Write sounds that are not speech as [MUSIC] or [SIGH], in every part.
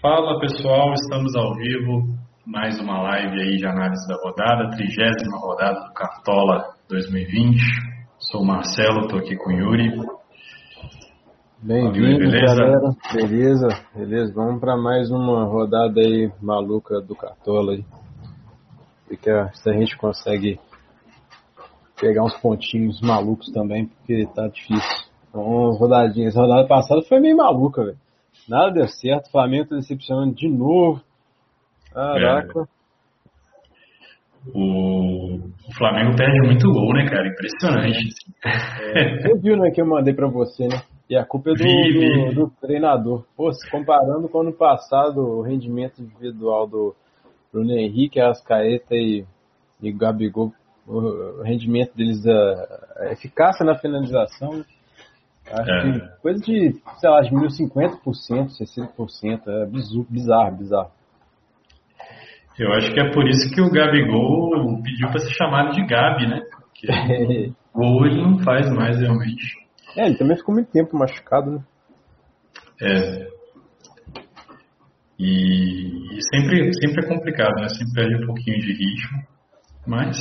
Fala pessoal, estamos ao vivo, mais uma live aí de análise da rodada, trigésima rodada do Cartola 2020. Sou o Marcelo, estou aqui com o Yuri. Bem-vindo, galera. Beleza, beleza. Vamos para mais uma rodada aí maluca do Cartola aí. E que se a gente consegue pegar uns pontinhos malucos também, porque tá difícil. Então, rodadinhas. A rodada passada foi meio maluca, velho. Nada deu certo, o Flamengo tá decepcionando de novo. Caraca. É. O, o, Flamengo perde muito gol, né, cara? Impressionante. É, você viu, né, que eu mandei pra você, né? E a culpa é do, do, do treinador. Pô, se comparando com o ano passado, o rendimento individual do Bruno Henrique, Ascaeta e, e Gabigol, o rendimento deles, a, a eficácia na finalização, Acho é. que coisa de, sei lá, de 1050%, 60%. É bizarro, bizarro. Eu acho que é por isso que o Gabigol pediu para ser chamado de Gabi, né? Porque [LAUGHS] gol ele não faz mais realmente. É, ele também ficou muito tempo machucado, né? É. E, e sempre, sempre é complicado, né? Sempre perde um pouquinho de ritmo. Mas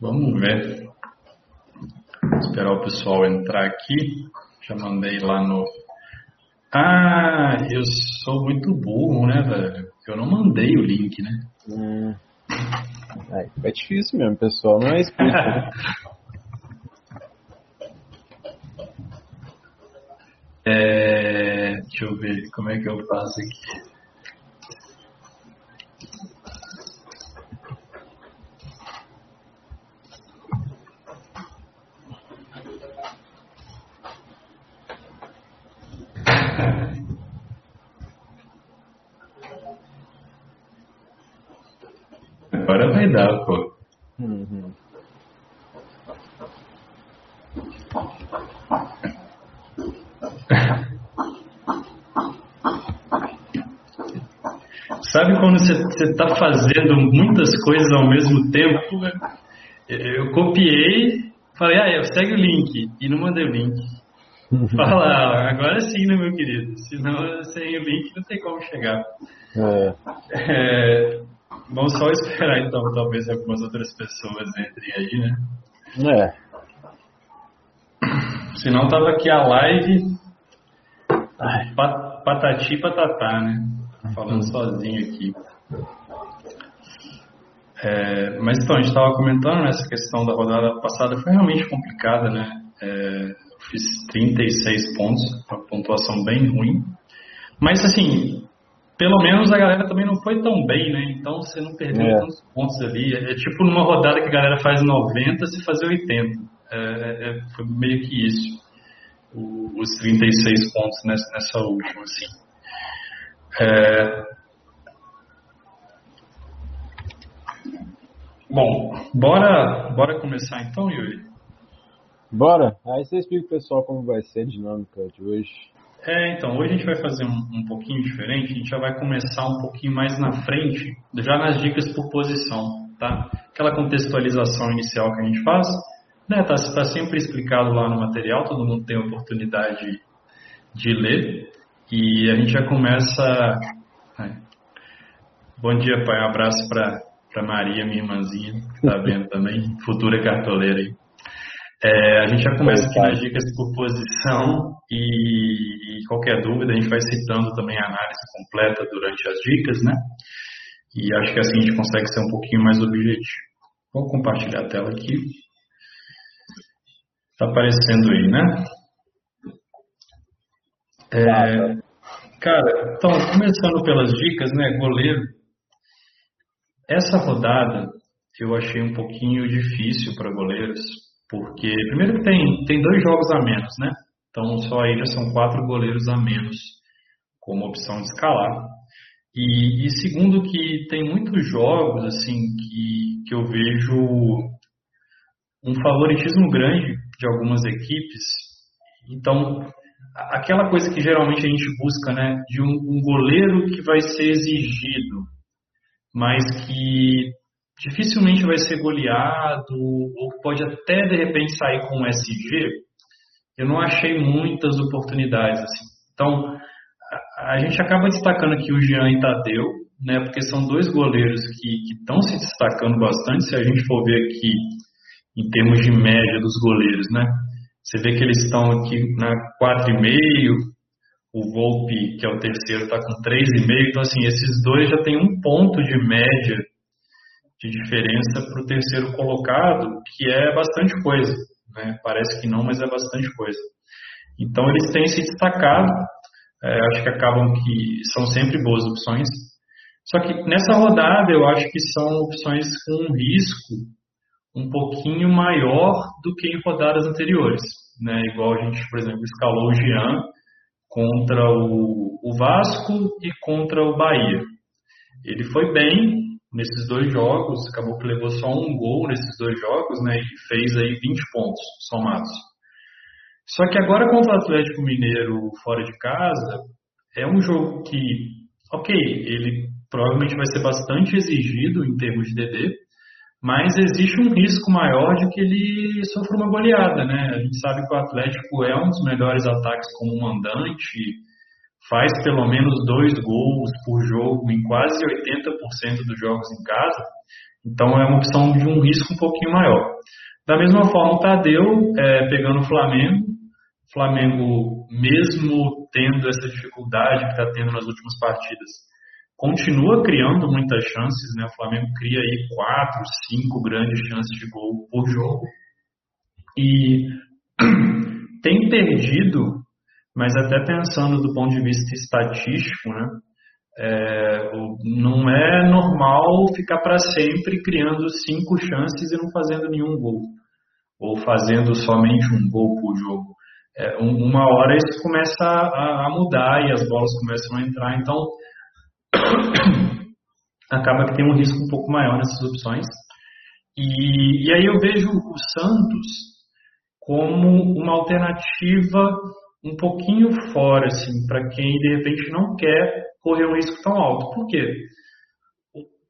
vamos ver. Esperar o pessoal entrar aqui. Já mandei lá no. Ah, eu sou muito burro, né, velho? Eu não mandei o link, né? Hum. É, é difícil mesmo, pessoal. Não é explícito. Né? [LAUGHS] é, deixa eu ver como é que eu faço aqui. Agora vai dar, pô. Uhum. Sabe quando você está fazendo muitas coisas ao mesmo tempo? Eu copiei, falei, ah, segue o link, e não mandei o link. Fala, agora sim, né, meu querido? Senão, sem o link, não tem como chegar. É. É, vamos só esperar, então, talvez algumas outras pessoas entrem aí, né? É. Senão tava aqui a live pat, patati patatá, né? Falando sozinho aqui. É, mas então, a gente estava comentando né, essa questão da rodada passada, foi realmente complicada, né? É, fiz 36 pontos, uma pontuação bem ruim. Mas assim, pelo menos a galera também não foi tão bem, né? Então você não perdeu é. tantos pontos ali. É, é tipo numa rodada que a galera faz 90 se fazer 80. É, é, foi meio que isso. Os 36 pontos nessa, nessa última, assim. É... Bom, bora, bora começar então, Yuri? Bora. Aí você explica pro pessoal como vai ser a dinâmica de hoje. É, então, hoje a gente vai fazer um, um pouquinho diferente, a gente já vai começar um pouquinho mais na frente, já nas dicas por posição, tá? Aquela contextualização inicial que a gente faz, né, tá, tá sempre explicado lá no material, todo mundo tem a oportunidade de ler, e a gente já começa... Bom dia, pai, um abraço para Maria, minha irmãzinha, que tá vendo também, [LAUGHS] futura cartoleira aí. É, a gente já começa aqui nas dicas por posição e, e, qualquer dúvida a gente vai citando também a análise completa durante as dicas, né? E acho que assim a gente consegue ser um pouquinho mais objetivo. Vou compartilhar a tela aqui. Está aparecendo aí, né? É, cara, então, começando pelas dicas, né? Goleiro. Essa rodada eu achei um pouquinho difícil para goleiros porque, primeiro que tem, tem dois jogos a menos, né? Então só aí já são quatro goleiros a menos como opção de escalar. E, e segundo que tem muitos jogos assim que, que eu vejo um favoritismo grande de algumas equipes. Então, aquela coisa que geralmente a gente busca, né, de um, um goleiro que vai ser exigido, mas que dificilmente vai ser goleado, ou pode até de repente sair com um SG, eu não achei muitas oportunidades. Assim. Então, a gente acaba destacando aqui o Jean e Tadeu, né, porque são dois goleiros que estão se destacando bastante, se a gente for ver aqui em termos de média dos goleiros, né? Você vê que eles estão aqui na 4,5, o Volpe, que é o terceiro, está com 3,5, então assim, esses dois já têm um ponto de média de diferença para o terceiro colocado, que é bastante coisa, né? Parece que não, mas é bastante coisa. Então eles têm se destacado, é, acho que acabam que são sempre boas opções. Só que nessa rodada eu acho que são opções com risco um pouquinho maior do que em rodadas anteriores. Né? Igual a gente, por exemplo, escalou o Jean contra o, Vasco e contra o Bahia. Ele foi bem nesses dois jogos, acabou que levou só um gol nesses dois jogos, né? E fez aí 20 pontos somados. Só que agora contra o Atlético Mineiro fora de casa, é um jogo que, ok, ele provavelmente vai ser bastante exigido em termos de DD, mas existe um risco maior de que ele sofra uma goleada, né? A gente sabe que o Atlético é um dos melhores ataques como mandante, faz pelo menos dois gols por jogo em quase 80% dos jogos em casa, então é uma opção de um risco um pouquinho maior. Da mesma forma, o Tadeu, é, pegando o Flamengo, Flamengo, mesmo tendo essa dificuldade que está tendo nas últimas partidas, continua criando muitas chances, né? O Flamengo cria aí quatro, cinco grandes chances de gol por jogo e [CLEARS THROAT] tem perdido, mas até pensando do ponto de vista estatístico, né? É, não é normal ficar para sempre criando cinco chances e não fazendo nenhum gol ou fazendo somente um gol por jogo é, uma hora isso começa a, a, mudar e as bolas começam a entrar, então [COUGHS] acaba que tem um risco um pouco maior nessas opções. E, e aí eu vejo o Santos como uma alternativa um pouquinho fora, assim, para quem de repente não quer correr um risco tão alto. Por quê?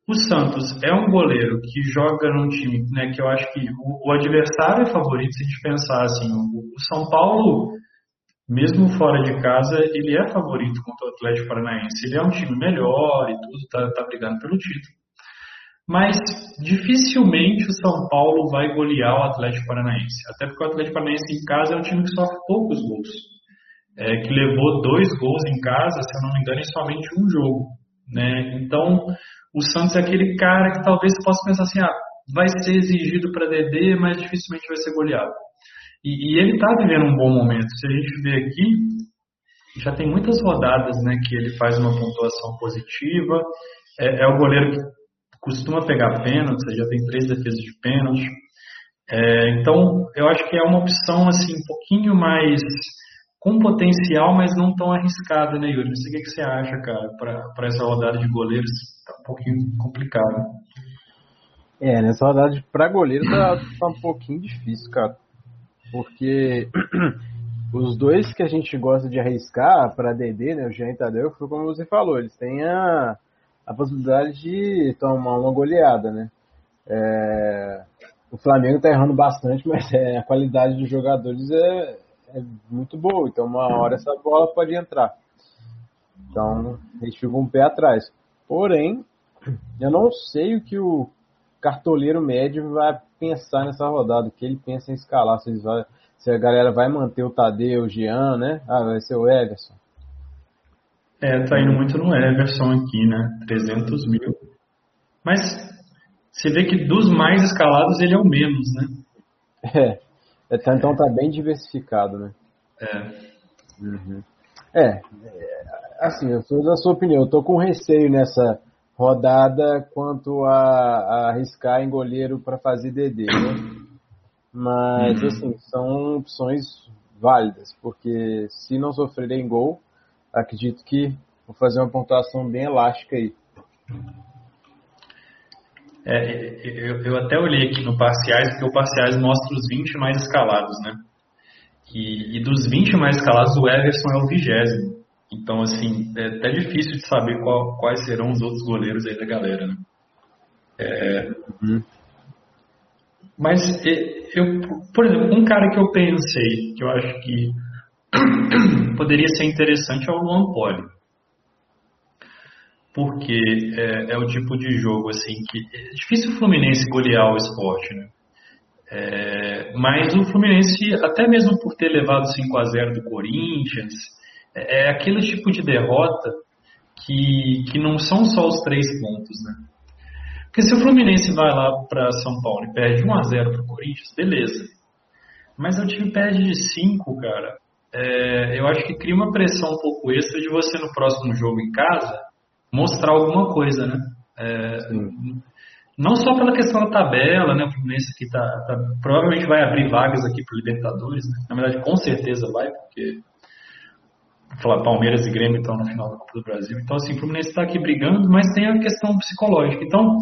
O Santos é um goleiro que joga num time né, que eu acho que o, o adversário é favorito se a gente pensar assim. O, o, São Paulo, mesmo fora de casa, ele é favorito contra o Atlético Paranaense. Ele é um time melhor e tudo, tá, tá brigando pelo título. Mas dificilmente o São Paulo vai golear o Atlético Paranaense. Até porque o Atlético Paranaense em casa é um time que sofre poucos gols. É, que levou dois gols em casa, se eu não me engano, em somente um jogo. Né? Então, o Santos é aquele cara que talvez possa pensar assim, ah, vai ser exigido para DD, mas dificilmente vai ser goleado. E, e ele está vivendo um bom momento. Se a gente vê aqui, já tem muitas rodadas né, que ele faz uma pontuação positiva. É, é o goleiro que costuma pegar pênalti, já tem três defesas de pênalti. É, então, eu acho que é uma opção assim um pouquinho mais com potencial, mas não tão arriscada, né, Yuri? Não sei o que, que você acha, cara, para essa rodada de goleiros. Tá um pouquinho complicado. É, nessa rodada para goleiro tá, tá um pouquinho difícil, cara. Porque [CLEARS THROAT] os dois que a gente gosta de arriscar para DD, né, o Jean e Tadeu, foi como você falou, eles têm a, a possibilidade de tomar uma goleada, né? É, o Flamengo tá errando bastante, [LAUGHS] mas é, a qualidade dos jogadores é, é muito boa, então uma hora essa bola pode entrar. Então, eles ficam um pé atrás. Porém, eu não sei o que o cartoleiro médio vai pensar nessa rodada, o que ele pensa em escalar, se, vai, se a galera vai manter o Tadeu, o Jean, né? Ah, vai ser o Everson. É, tá indo muito no Everson aqui, né? 300 mil. Mas você vê que dos mais escalados ele é o menos, né? É. É, tá, então tá bem diversificado, né? É. Uhum. É, assim, eu sou da sua opinião, eu tô com receio nessa rodada quanto a, a arriscar em goleiro para fazer DD, né? Mas, uhum. assim, são opções válidas, porque se não sofrerem gol, acredito que vou fazer uma pontuação bem elástica aí. É, eu, eu, até olhei aqui no Parciais, porque o Parciais mostra os 20 mais escalados, né? E, e dos 20 mais escalados, o Everson é o vigésimo. Então, assim, é até difícil de saber qual, quais serão os outros goleiros aí da galera, né? É, uhum. Mas, eu, por exemplo, um cara que eu pensei, que eu acho que [CLEARS THROAT] poderia ser interessante é o Luan Poli. porque é, é, o tipo de jogo assim que é difícil o Fluminense golear o esporte, né? É, mas o Fluminense, até mesmo por ter levado 5 a 0 do Corinthians, é, aquele tipo de derrota que, que não são só os três pontos, né? Porque se o Fluminense vai lá para São Paulo e perde 1 a 0 para o Corinthians, beleza. Mas o time perde de 5, cara. É, eu acho que cria uma pressão um pouco extra de você no próximo jogo em casa mostrar alguma coisa, né? É, não só pela questão da tabela, né? O Fluminense aqui tá, tá provavelmente vai abrir vagas aqui para Libertadores, né? Na verdade, com certeza vai, porque falar Palmeiras e Grêmio estão no final da Copa do Brasil. Então, assim, o Fluminense está aqui brigando, mas tem a questão psicológica. Então,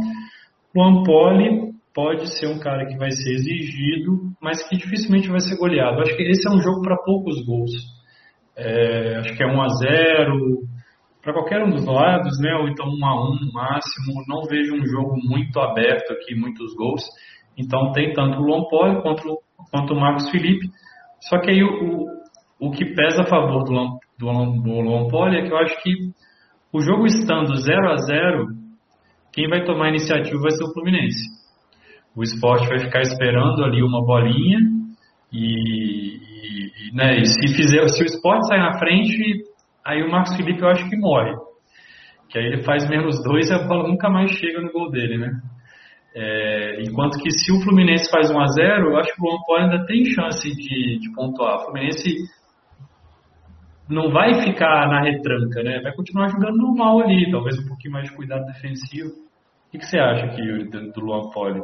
o Ampoli pode ser um cara que vai ser exigido, mas que dificilmente vai ser goleado. Acho que esse é um jogo para poucos gols. É, acho que é 1 a 0 para qualquer um dos lados, né? Ou então 1 a 1 no máximo. Não vejo um jogo muito aberto aqui, muitos gols. Então tem tanto o Luan Poli quanto, quanto o Marcos Felipe. Só que aí o, o, o que pesa a favor do, do, do é que eu acho que o jogo estando 0 a 0 quem vai tomar a iniciativa vai ser o Fluminense. O esporte vai ficar esperando ali uma bolinha e, e, né, e se fizer, se o esporte sair na frente, Aí o Marcos Felipe eu acho que morre. Que aí ele faz menos dois e a bola nunca mais chega no gol dele, né? É, enquanto que se o Fluminense faz 1 a 0 eu acho que o Luan ainda tem chance de, de pontuar. O Fluminense não vai ficar na retranca, né? Vai continuar jogando normal ali, talvez um pouquinho mais de cuidado defensivo. O que, que você acha aqui, Yuri, do, do Luan Poli?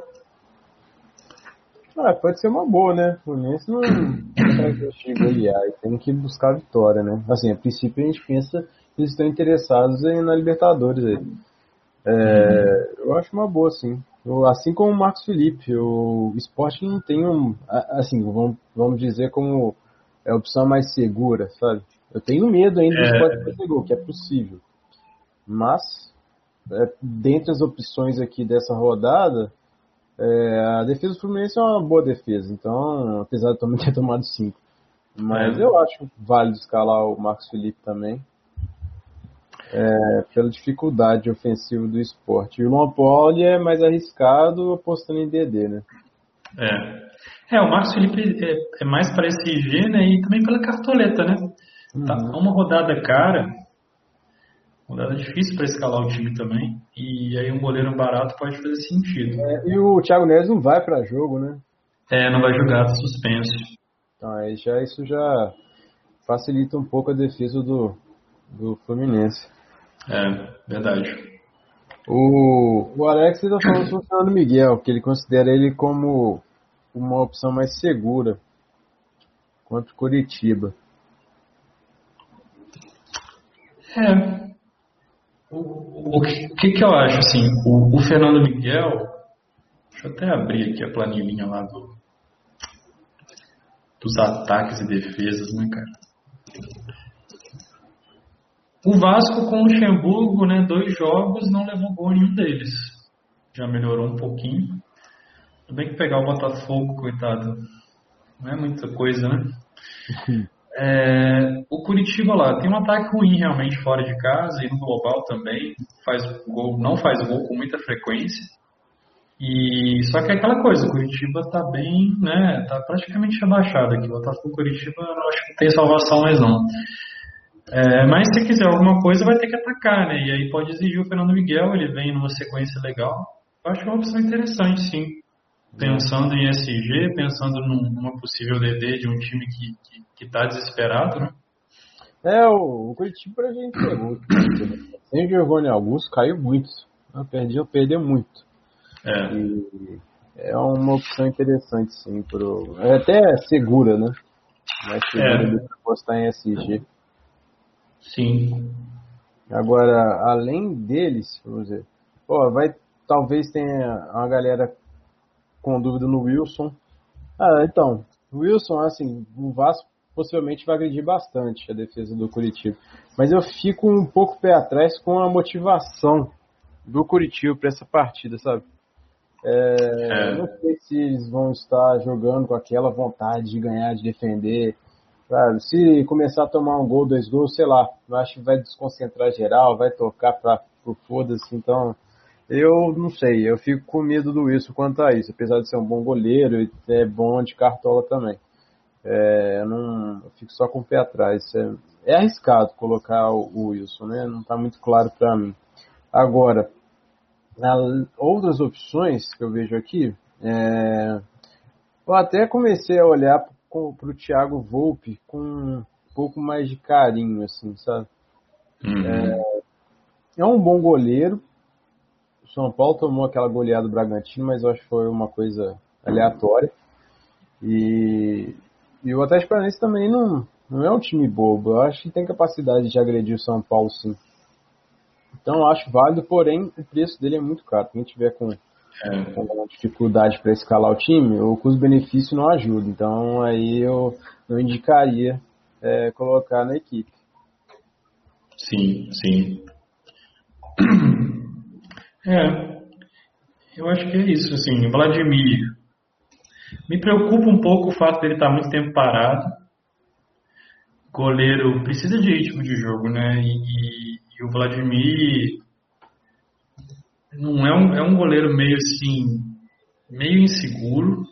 Ah, pode ser uma boa, né? O Fluminense não vai golear e tem que buscar a vitória, né? Assim, a princípio a gente pensa que eles estão interessados em, na Libertadores aí. É, eu acho uma boa, sim. Eu, assim como o Marcos Felipe, o esporte não tem um. Assim, vamos, vamos dizer como é a opção mais segura, sabe? Eu tenho medo ainda do é... esporte fazer gol, que é possível. Mas, é, dentre as opções aqui dessa rodada, é, a defesa do Fluminense é uma boa defesa, então, apesar de também ter [LAUGHS] tomado 5. Mas é. eu acho válido escalar o Marcos Felipe também. É, pela dificuldade ofensiva do esporte. E o Luan Poli é mais arriscado apostando em DD, né? É. É, o Marcos Felipe é, é mais para esse G, né? E também pela cartoleta, né? Tá uhum. Uma rodada cara, Rodada difícil para escalar o time também. E aí um goleiro barato pode fazer sentido. É, e o Thiago Neves não vai para jogo, né? É, não vai jogar, tá suspenso. Então, aí já, isso já facilita um pouco a defesa do, do Fluminense. É, verdade. O, o Alex está falando sobre o Fernando Miguel, que ele considera ele como uma opção mais segura contra o Curitiba. É, o, o, que, que eu acho assim? O, o, Fernando Miguel, deixa eu até abrir aqui a planilhinha lá do, dos ataques e defesas, né, cara? O Vasco com o Luxemburgo, né, dois jogos, não levou gol nenhum deles. Já melhorou um pouquinho. Tudo bem que pegar o Botafogo, coitado, não é muita coisa, né? [LAUGHS] É, o Curitiba lá tem um ataque ruim realmente fora de casa e no global também faz gol, não faz gol com muita frequência. E só que é aquela coisa, o Curitiba está bem, né? Tá praticamente rebaixado aqui. O Botafogo Curitiba eu acho que tem salvação mais não. É, mas se quiser alguma coisa vai ter que atacar, né? E aí pode exigir o Fernando Miguel, ele vem numa sequência legal. Eu acho que é uma opção interessante, sim pensando em SG, pensando numa possível DD de um time que está desesperado, né? É, o, o Curitiba pra gente é muito. Sem Giovanni Augusto caiu muito. Perdeu, perdeu muito. É. E é uma opção interessante, sim. Pro, é até segura, né? Mais segura é. do apostar em SG. Sim. Agora, além deles, vamos dizer, pô, vai, talvez tenha uma galera com dúvida no Wilson. Ah, então, Wilson, assim, o Vasco possivelmente vai agredir bastante a defesa do Curitiba. Mas eu fico um pouco pé atrás com a motivação do Curitiba para essa partida, sabe? É, é. Não sei se eles vão estar jogando com aquela vontade de ganhar, de defender. Sabe? Se começar a tomar um gol, dois gols, sei lá, eu acho que vai desconcentrar geral, vai tocar para pro foda-se, então eu não sei, eu fico com medo do isso quanto a isso, apesar de ser um bom goleiro e é bom de cartola também. É, eu não eu fico só com o pé atrás. É, é arriscado colocar o, o, Wilson, né? Não está muito claro para mim. Agora, outras opções que eu vejo aqui, é, eu até comecei a olhar para o Thiago Volpe com um pouco mais de carinho, assim, sabe? Uhum. É, é um bom goleiro, são Paulo tomou aquela goleada do Bragantino, mas eu acho que foi uma coisa aleatória. E, e o Atlético Paranaense também não, não é um time bobo. Eu acho que tem capacidade de agredir o São Paulo, sim. Então eu acho válido, porém o preço dele é muito caro. Quem tiver com, é. com dificuldade para escalar o time, o custo-benefício não ajuda. Então aí eu não indicaria é, colocar na equipe. Sim, sim. [CLEARS THROAT] É, eu acho que é isso, assim, Vladimir. Me preocupa um pouco o fato dele estar muito tempo parado. Goleiro precisa de ritmo de jogo, né? E, e o Vladimir não é um, é um goleiro meio assim, meio inseguro.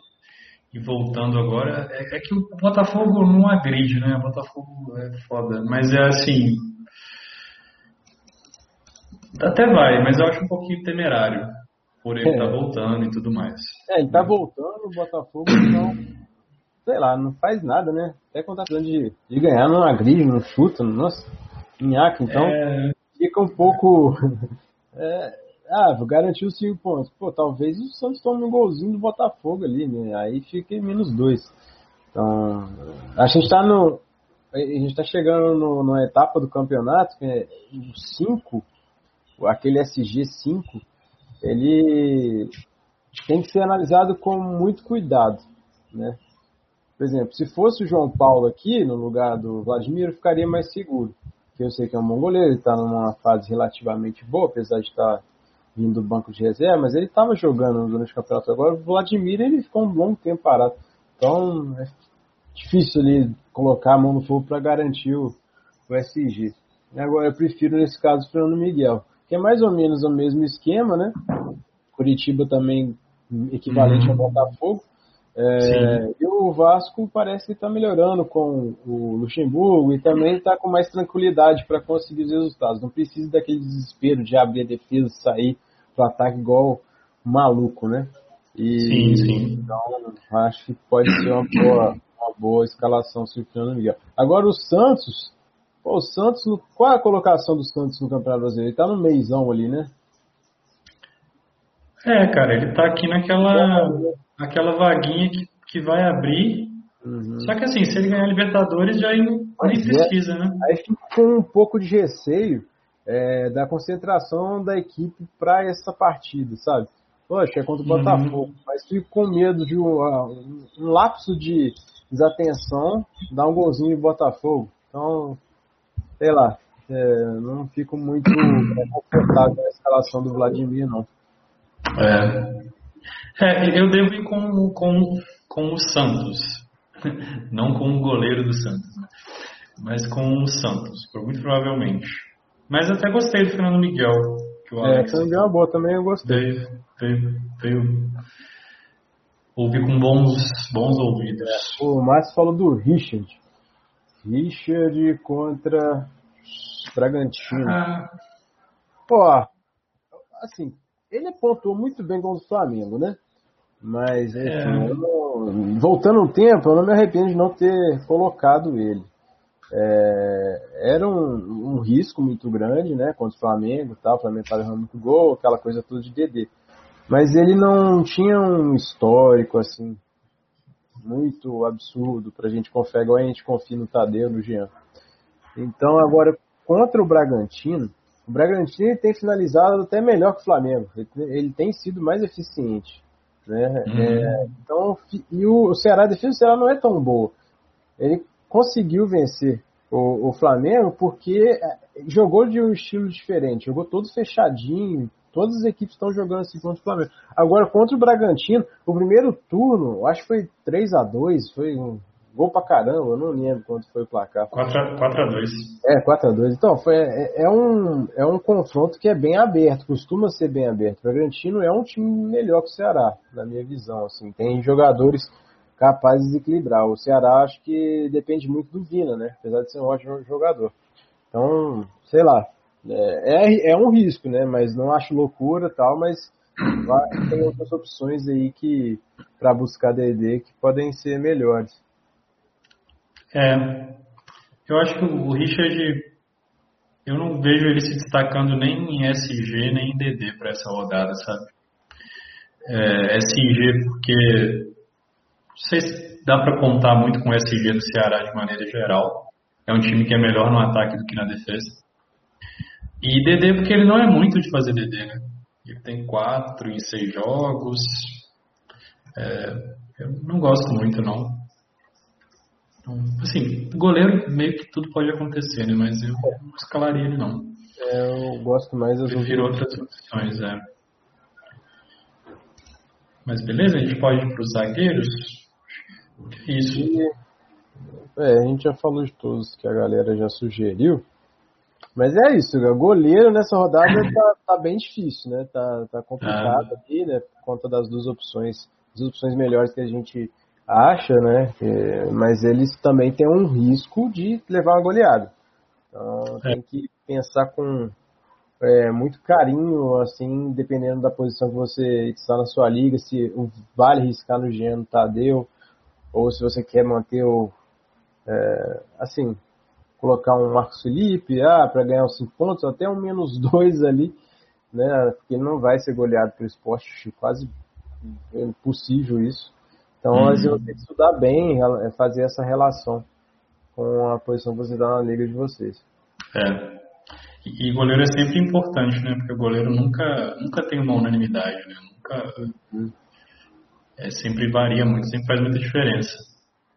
E voltando agora, é, é que o Botafogo não agride, né? O Botafogo é foda. Mas é assim, até vai, mas eu acho um pouquinho temerário por ele estar é. tá voltando e tudo mais. É, ele tá voltando, o Botafogo não. Sei lá, não faz nada, né? Até quando tá precisando de, de ganhar, não agride, não chuta, nossa, nhaca, então é... fica um pouco. [LAUGHS] é, ah, vou garantir os 5 pontos. Pô, talvez o Santos tome um golzinho do Botafogo ali, né? Aí fica em menos 2. Então, a gente tá no. A gente tá chegando no, numa etapa do campeonato que é 5 aquele SG5, ele tem que ser analisado com muito cuidado, né? Por exemplo, se fosse o João Paulo aqui, no lugar do Vladimir, eu ficaria mais seguro. Porque eu sei que é um bom goleiro, ele está numa fase relativamente boa, apesar de estar vindo do banco de reserva, mas ele estava jogando durante o campeonato agora. O Vladimir, ele ficou um bom tempo parado. Então, é difícil ali colocar a mão no fogo para garantir o, o SG. Agora, eu prefiro, nesse caso, o Fernando Miguel que é mais ou menos o mesmo esquema, né? Curitiba também equivalente uhum. ao Botafogo. É, e o Vasco parece que está melhorando com o Luxemburgo e também está com mais tranquilidade para conseguir os resultados. Não precisa daquele desespero de abrir a defesa e sair para o ataque igual maluco, né? E, sim, sim. Então, acho que pode ser uma boa, uma boa escalação se o Fernando Miguel. Agora, o Santos, Pô, o Santos, qual é a colocação do Santos no Campeonato Brasileiro? Ele tá no meizão ali, né? É, cara, ele tá aqui naquela aquela vaguinha que, que vai abrir. Uhum. Só que assim, se ele ganhar Libertadores, já nem é. precisa, né? Aí fica com um pouco de receio é, da concentração da equipe para essa partida, sabe? Poxa, é contra o uhum. Botafogo, uhum. mas fico com medo de um, um lapso de desatenção dar um golzinho em Botafogo. Então, sei lá, é, não fico muito confortável na escalação do Vladimir, não. É. é, eu devo ir com, com, com o Santos, [LAUGHS] não com o goleiro do Santos, né? mas com o Santos, muito provavelmente. Mas até gostei do Fernando Miguel. Que o Alex é, Fernando Miguel é boa também, eu gostei. Veio, veio, veio ouvi com bons, bons ouvidos. É, o Márcio falou do Richard. Richard contra Bragantino. Ah. Pô, assim, ele pontuou muito bem contra o Flamengo, né? Mas, enfim, é. não, voltando um tempo, eu não me arrependo de não ter colocado ele. É, era um, um, risco muito grande, né? Contra o Flamengo e tal. O Flamengo estava errando muito gol, aquela coisa toda de DD. Mas ele não tinha um histórico, assim, muito absurdo pra gente confiar, igual a gente confia no Tadeu, no Jean. Então, agora, contra o Bragantino, o Bragantino tem finalizado até melhor que o Flamengo. Ele, tem sido mais eficiente. Né? Uhum. É, então, e o, o Ceará, a defesa do Ceará não é tão boa. Ele conseguiu vencer o, o Flamengo porque é, jogou de um estilo diferente, jogou todo fechadinho, Todas as equipes estão jogando assim contra o Flamengo. Agora, contra o Bragantino, o primeiro turno, acho que foi 3 a 2 foi um gol pra caramba, eu não lembro quanto foi o placar. 4x2. É, 4x2. Então, foi, é, é, um, é um confronto que é bem aberto, costuma ser bem aberto. O Bragantino é um time melhor que o Ceará, na minha visão. Assim, tem jogadores capazes de equilibrar. O Ceará acho que depende muito do Vina, né? Apesar de ser um ótimo jogador. Então, sei lá. É, é, é um risco, né? Mas não acho loucura tal, mas tem outras opções aí que para buscar DD que podem ser melhores. É, eu acho que o Richard, eu não vejo ele se destacando nem em SG nem em DD para essa rodada, sabe? É, SG porque não sei se dá para contar muito com o SG do Ceará de maneira geral. É um time que é melhor no ataque do que na defesa. E DD porque ele não é muito de fazer DD, né? Ele tem quatro em seis jogos. É, eu não gosto muito, não. Então, assim, goleiro meio que tudo pode acontecer, né? Mas eu não escalaria ele, não. É, eu gosto mais das Prefiro outras opções, é. Mas beleza, a gente pode ir para os zagueiros? É isso. É, a gente já falou de todos que a galera já sugeriu. Mas é isso, goleiro nessa rodada [COUGHS] tá, tá bem difícil, né? Tá, tá complicado ah. aqui, né? Por conta das duas opções, duas opções melhores que a gente acha, né? É, mas eles também têm um risco de levar uma goleada. Então é. tem que pensar com é, muito carinho, assim, dependendo da posição que você está na sua liga, se vale riscar no Geno Tadeu, ou se você quer manter o. É, assim, colocar um Marcos Felipe ah, para ganhar os 5 pontos, até um menos [LAUGHS] 2 ali, né? Porque ele não vai ser goleado pelo esporte, quase impossível isso. Então, uhum. às vezes, você tem que estudar bem, é, fazer essa relação com a posição que você dá na liga de vocês. É. E, goleiro é sempre importante, né? Porque o goleiro nunca, nunca tem uma unanimidade, né? Nunca. Uhum. É, sempre varia muito, sempre faz muita diferença.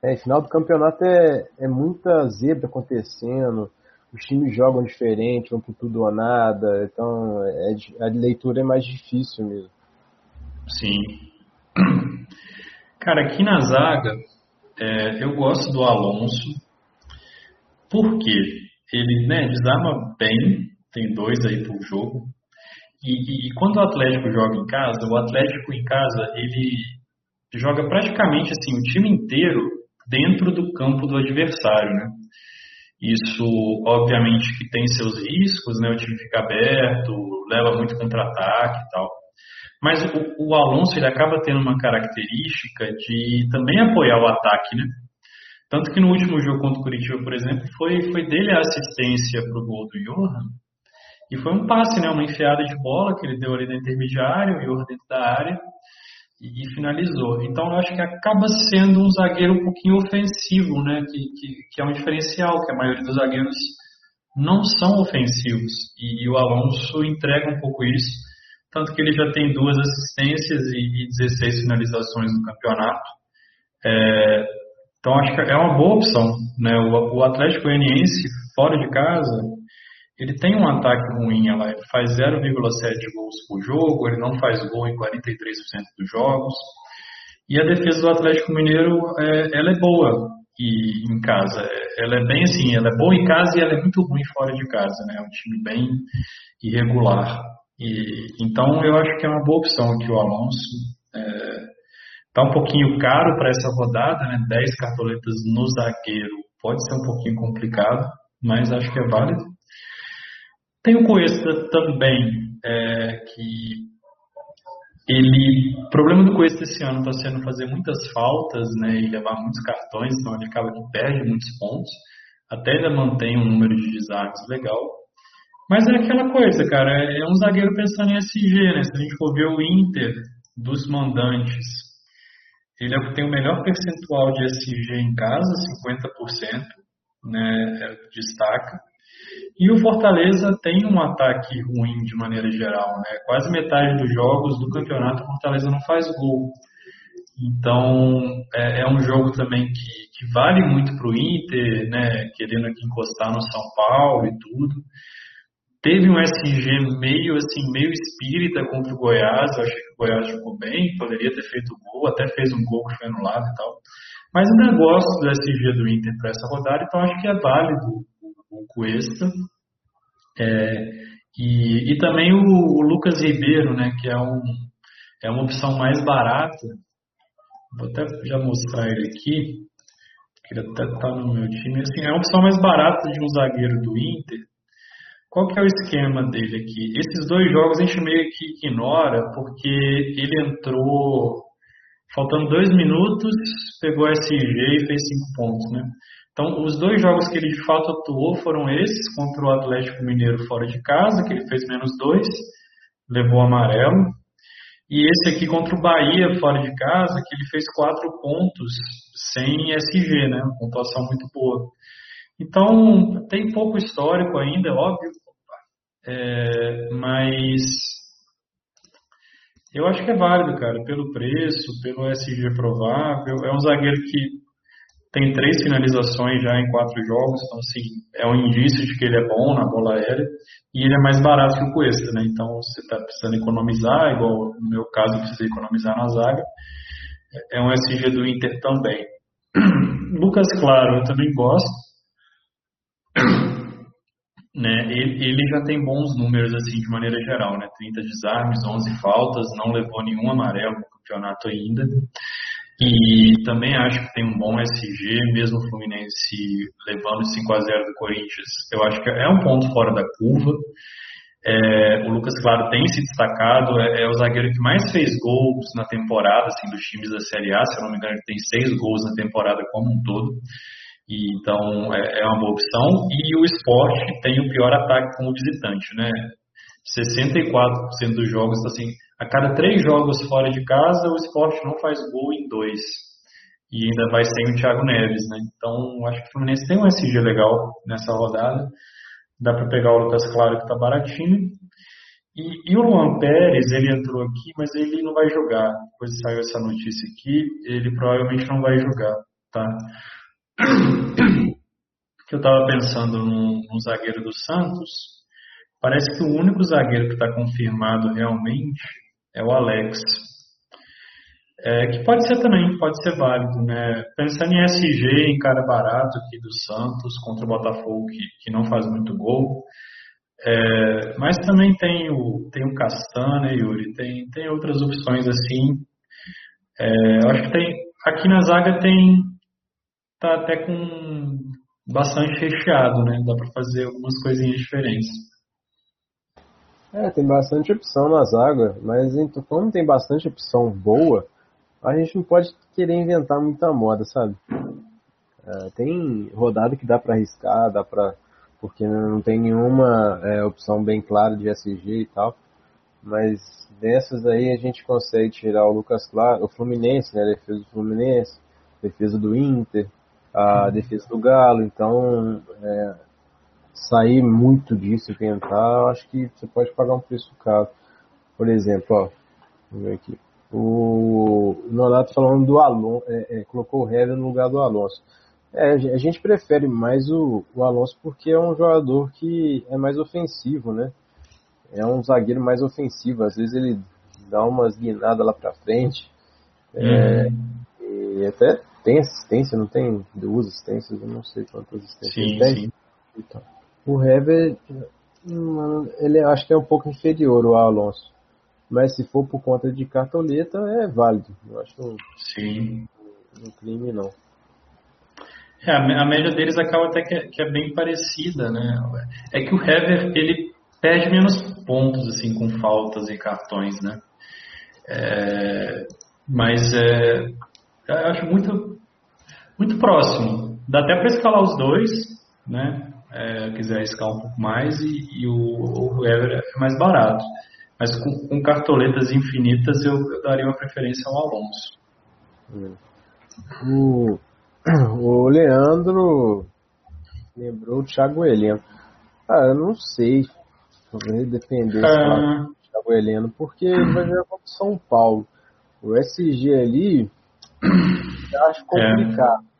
É, final do campeonato é, é muita zebra acontecendo, os times jogam diferente, vão por tudo ou nada, então é, a leitura é mais difícil mesmo. Sim. Cara, aqui na zaga, é, eu gosto do Alonso, porque ele né, desarma bem, tem dois aí por jogo, e, e, e, quando o Atlético joga em casa, o Atlético em casa, ele joga praticamente assim, o time inteiro dentro do campo do adversário, né? Isso, obviamente, que tem seus riscos, né? O time fica aberto, leva muito contra-ataque e tal. Mas o, o, Alonso ele acaba tendo uma característica de também apoiar o ataque, né? Tanto que no último jogo contra o Curitiba, por exemplo, foi, foi dele a assistência para o gol do Johan. E foi um passe, né? Uma enfiada de bola que ele deu ali na intermediária, o Johan dentro da área e, finalizou. Então eu acho que acaba sendo um zagueiro um pouquinho ofensivo, né? Que, que, que, é um diferencial, que a maioria dos zagueiros não são ofensivos. E, e, o Alonso entrega um pouco isso, tanto que ele já tem duas assistências e, e 16 finalizações no campeonato. É, então acho que é uma boa opção, né? O, o Atlético Goianiense fora de casa ele tem um ataque ruim, ela faz 0,7 gols por jogo, ele não faz gol em 43% dos jogos. E a defesa do Atlético Mineiro, é, ela é boa e em casa. Ela é bem assim, ela é boa em casa e ela é muito ruim fora de casa, né? É um time bem irregular. E, então eu acho que é uma boa opção aqui o Alonso. É, tá um pouquinho caro para essa rodada, né? 10 cartoletas no zagueiro pode ser um pouquinho complicado, mas acho que é válido. Tem o Cuesta também, é, que ele, o problema do Cuesta esse ano está sendo fazer muitas faltas, né, e levar muitos cartões, então ele acaba que perde muitos pontos, até ainda mantém um número de desarmes legal. Mas é aquela coisa, cara, é, é um zagueiro pensando em SG, né? Se a gente for ver o Inter dos mandantes, ele é o que tem o melhor percentual de SG em casa, 50%, né, é, destaca. E o Fortaleza tem um ataque ruim de maneira geral, né? Quase metade dos jogos do campeonato o Fortaleza não faz gol. Então é, é um jogo também que, que vale muito para o Inter, né? Querendo aqui encostar no São Paulo e tudo. Teve um SG meio assim, meio espírita contra o Goiás. Eu achei que o Goiás jogou bem, poderia ter feito gol, até fez um gol que foi anulado e tal. Mas ainda gosto do SG do Inter para essa rodada, então acho que é válido o Cuesta. É, e, e também o, o, Lucas Ribeiro, né, que é, um, é uma opção mais barata. Vou até já mostrar ele aqui. Ele até está no meu time. Assim, é uma opção mais barata de um zagueiro do Inter. Qual que é o esquema dele aqui? Esses dois jogos a gente meio que ignora porque ele entrou faltando dois minutos, pegou SG e fez cinco pontos, né? Então, os dois jogos que ele de fato atuou foram esses, contra o Atlético Mineiro fora de casa, que ele fez menos dois, levou amarelo, e esse aqui contra o Bahia fora de casa, que ele fez quatro pontos sem SG, né? Uma pontuação muito boa. Então, tem pouco histórico ainda, é óbvio, é, mas eu acho que é válido, cara, pelo preço, pelo SG provável. É um zagueiro que tem três finalizações já em quatro jogos, então assim, é um indício de que ele é bom na bola aérea e ele é mais barato que o Cuesta, né? Então, você está precisando economizar, igual no meu caso, eu precisei economizar na zaga. É um SG do Inter também. [CLEARS THROAT] Lucas Claro, eu também gosto. [CLEARS THROAT] Né, ele, ele, já tem bons números assim de maneira geral, né? 30 desarmes, 11 faltas, não levou nenhum amarelo no campeonato ainda. E também acho que tem um bom SG, mesmo o Fluminense levando 5 a 0 do Corinthians. Eu acho que é um ponto fora da curva. É, o Lucas Claro tem se destacado, é, é, o zagueiro que mais fez gols na temporada, assim, dos times da Série A. Se eu não me engano, ele tem seis gols na temporada como um todo. E, então é, é uma boa opção. E o esporte tem o pior ataque como visitante, né? 64% dos jogos, assim, a cada três jogos fora de casa, o esporte não faz gol em dois. E ainda vai sem o Thiago Neves, né? Então, acho que o Fluminense tem um SG legal nessa rodada. Dá para pegar o Lucas Claro, que está baratinho. E, e, o Luan Pérez, ele entrou aqui, mas ele não vai jogar. Depois saiu essa notícia aqui, ele provavelmente não vai jogar, tá? que [CLEARS THROAT] eu estava pensando no, no, zagueiro do Santos, parece que o único zagueiro que está confirmado realmente é o Alex. É, que pode ser também, pode ser válido, né? Pensando em SG, em cara barato aqui do Santos contra o Botafogo, que, que não faz muito gol. É, mas também tem o, tem o Castan, né, Yuri? Tem, tem outras opções assim. É, eu acho que tem. Aqui na zaga tem tá até com bastante recheado, né? Dá para fazer algumas coisinhas diferentes. É, tem bastante opção na zaga, mas então, como tem bastante opção boa, a gente não pode querer inventar muita moda, sabe? É, tem rodada que dá para arriscar, dá para porque não tem nenhuma é, opção bem clara de SG e tal. Mas dessas aí a gente consegue tirar o Lucas Claro, o Fluminense, né? A defesa do Fluminense, defesa do Inter, a defesa do Galo. Então, é, sair muito disso e tentar, acho que você pode pagar um preço caro. Por exemplo, ó, vamos ver aqui. O Nonato falando do Alonso, é, é, colocou o Hever no lugar do Alonso. É, a gente prefere mais o, o Alonso porque é um jogador que é mais ofensivo, né? É um zagueiro mais ofensivo. Às vezes ele dá umas guinadas lá pra frente. É, uhum. E até tem assistência, não tem duas assistências, eu não sei quantas assistências sim, tem. Sim. Então, o Hever, ele acho que é um pouco inferior ao Alonso. Mas se for por conta de cartoleta, é válido. Eu acho que Sim. um crime não. É, a média deles acaba até que é, que é, bem parecida, né? É que o Hever, ele perde menos pontos, assim, com faltas e cartões, né? É, mas é, eu acho muito, muito próximo. Dá até para escalar os dois, né? É, quiser escalar um pouco mais e, e o, o Ever é mais barato. Mas com, com cartoletas infinitas eu, eu, daria uma preferência ao Alonso. O, [CLEARS THROAT] o Leandro lembrou o Thiago Heleno. Ah, eu não sei. Talvez depender ah. do Thiago Heleno, porque ele vai jogar contra São Paulo. O SG ali [CLEARS THROAT] eu acho complicado. É.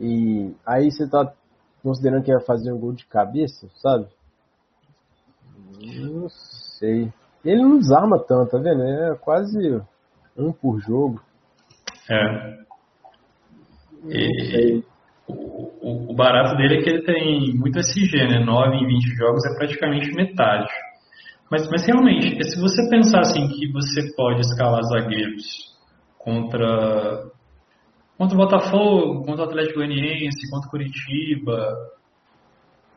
E aí você tá considerando que vai fazer um gol de cabeça, sabe? Não sei. Ele não desarma tanto, tá vendo? É quase um por jogo. É. E, o, o, barato dele é que ele tem muito SG, né? 9 em 20 jogos é praticamente metade. Mas, mas realmente, se você pensar assim que você pode escalar zagueiros contra contra o Botafogo, contra o Atlético Goianiense, contra o Curitiba,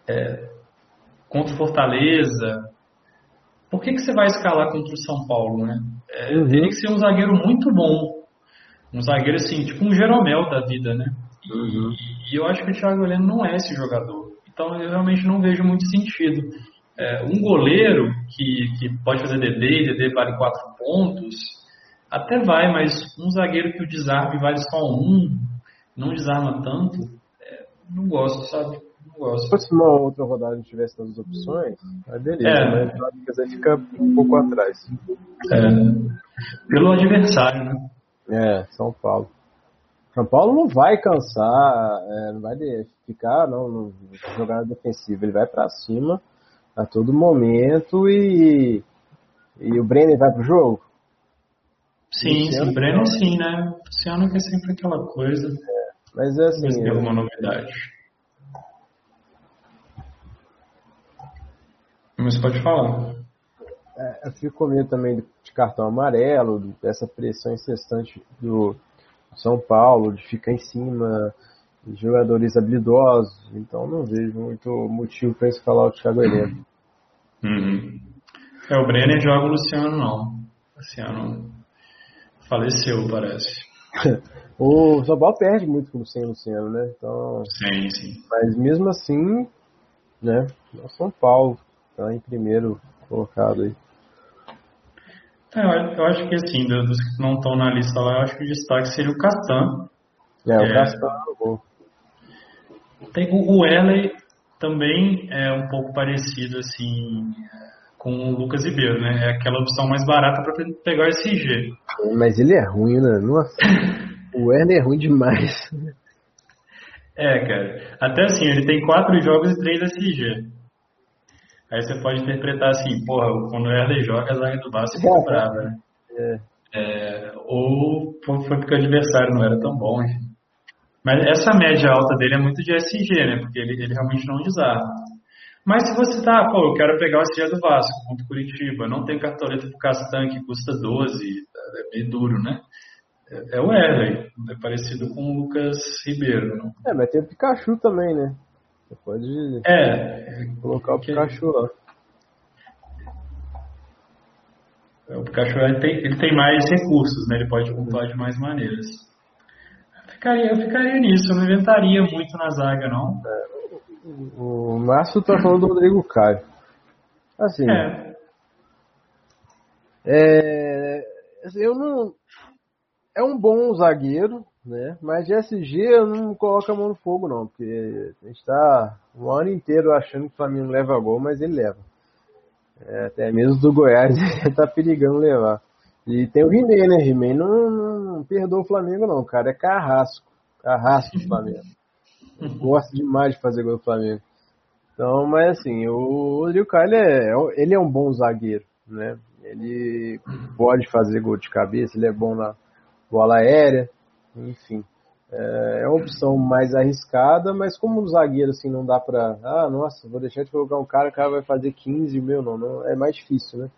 é, contra o Fortaleza, por que, que você vai escalar contra o São Paulo, né? É, uhum. Teria que ser um zagueiro muito bom. Um zagueiro assim, tipo um Jeromel da vida, né? Uhum. E, e, eu acho que o Thiago Heleno não é esse jogador. Então eu realmente não vejo muito sentido. É, um goleiro que, que pode fazer DD e DD vale 4 pontos, até vai, mas um zagueiro que o desarme vale só um, não desarma tanto, é, não gosto, sabe? Não gosto. Se fosse uma outra rodada e tivesse todas as opções, aí beleza, é. mas o fica um pouco atrás. É, pelo adversário, né? É, São Paulo. São Paulo não vai cansar, é, não vai ficar não, não jogar na defensiva, ele vai para cima a todo momento e, e o Brenner vai pro jogo? Sim, sim, o Brenner sim, né? O Luciano que é sempre aquela coisa. É, mas é assim. tem alguma novidade. Mas pode falar. É, eu fico com medo também de cartão amarelo, dessa pressão incessante do São Paulo, de ficar em cima de jogadores habilidosos. Então não vejo muito motivo para escalar o Thiago Heleno. Uhum. É, o Brenner joga o Luciano não. Luciano faleceu, parece. [LAUGHS] o São Paulo perde muito com o Luciano Luciano, né? Então, sim, sim. Mas mesmo assim, né? O São Paulo está em primeiro colocado aí. É, eu acho que assim, dos que não estão na lista lá, eu acho que o destaque seria o Castan. É, o é, Castan. Tem o Wesley também é um pouco parecido assim com o Lucas Ribeiro, né? É aquela opção mais barata para pegar o SG. Mas ele é ruim, né? Nossa. [LAUGHS] o Werner é ruim demais. É, cara. Até assim, ele tem quatro jogos e três SG. Aí você pode interpretar assim, porra, quando o Werner joga, a zaga do Vasco fica é, brava, né? É. É, ou foi porque o adversário não era tão bom, enfim. Mas essa média alta dele é muito de SG, né? Porque ele, ele realmente não desarma. Mas se você tá, pô, eu quero pegar o SG do Vasco contra o Curitiba, não tem cartoleta pro Castan que custa 12, é meio duro, né? É, é o Erley, é parecido com o Lucas Ribeiro. Não? É, mas tem o Pikachu também, né? Você pode é, colocar o Pikachu lá. É, o Pikachu ele tem, ele tem mais recursos, né? Ele pode pontuar de mais maneiras. Eu ficaria, eu ficaria nisso, eu não inventaria muito na zaga, não. É, o Márcio tá falando do Rodrigo Caio. Assim. É. é. Eu não. É um bom zagueiro, né? Mas de SG eu não coloco a mão no fogo, não. Porque a gente tá o ano inteiro achando que o Flamengo leva gol, mas ele leva. É, até mesmo do Goiás [LAUGHS] ele tá perigando levar. E tem o Rimei, né? Rimei não, não, não perdoa o Flamengo, não. Cara é carrasco. Carrasco do Flamengo. Gosta demais de fazer gol do Flamengo. Então, mas assim, o Rodrigo Caio é, ele é um bom zagueiro, né? Ele pode fazer gol de cabeça, ele é bom na bola aérea, enfim. É, é uma opção mais arriscada, mas como um zagueiro assim não dá pra. Ah, nossa, vou deixar de colocar um cara, o cara vai fazer 15, meu, não, não é mais difícil, né?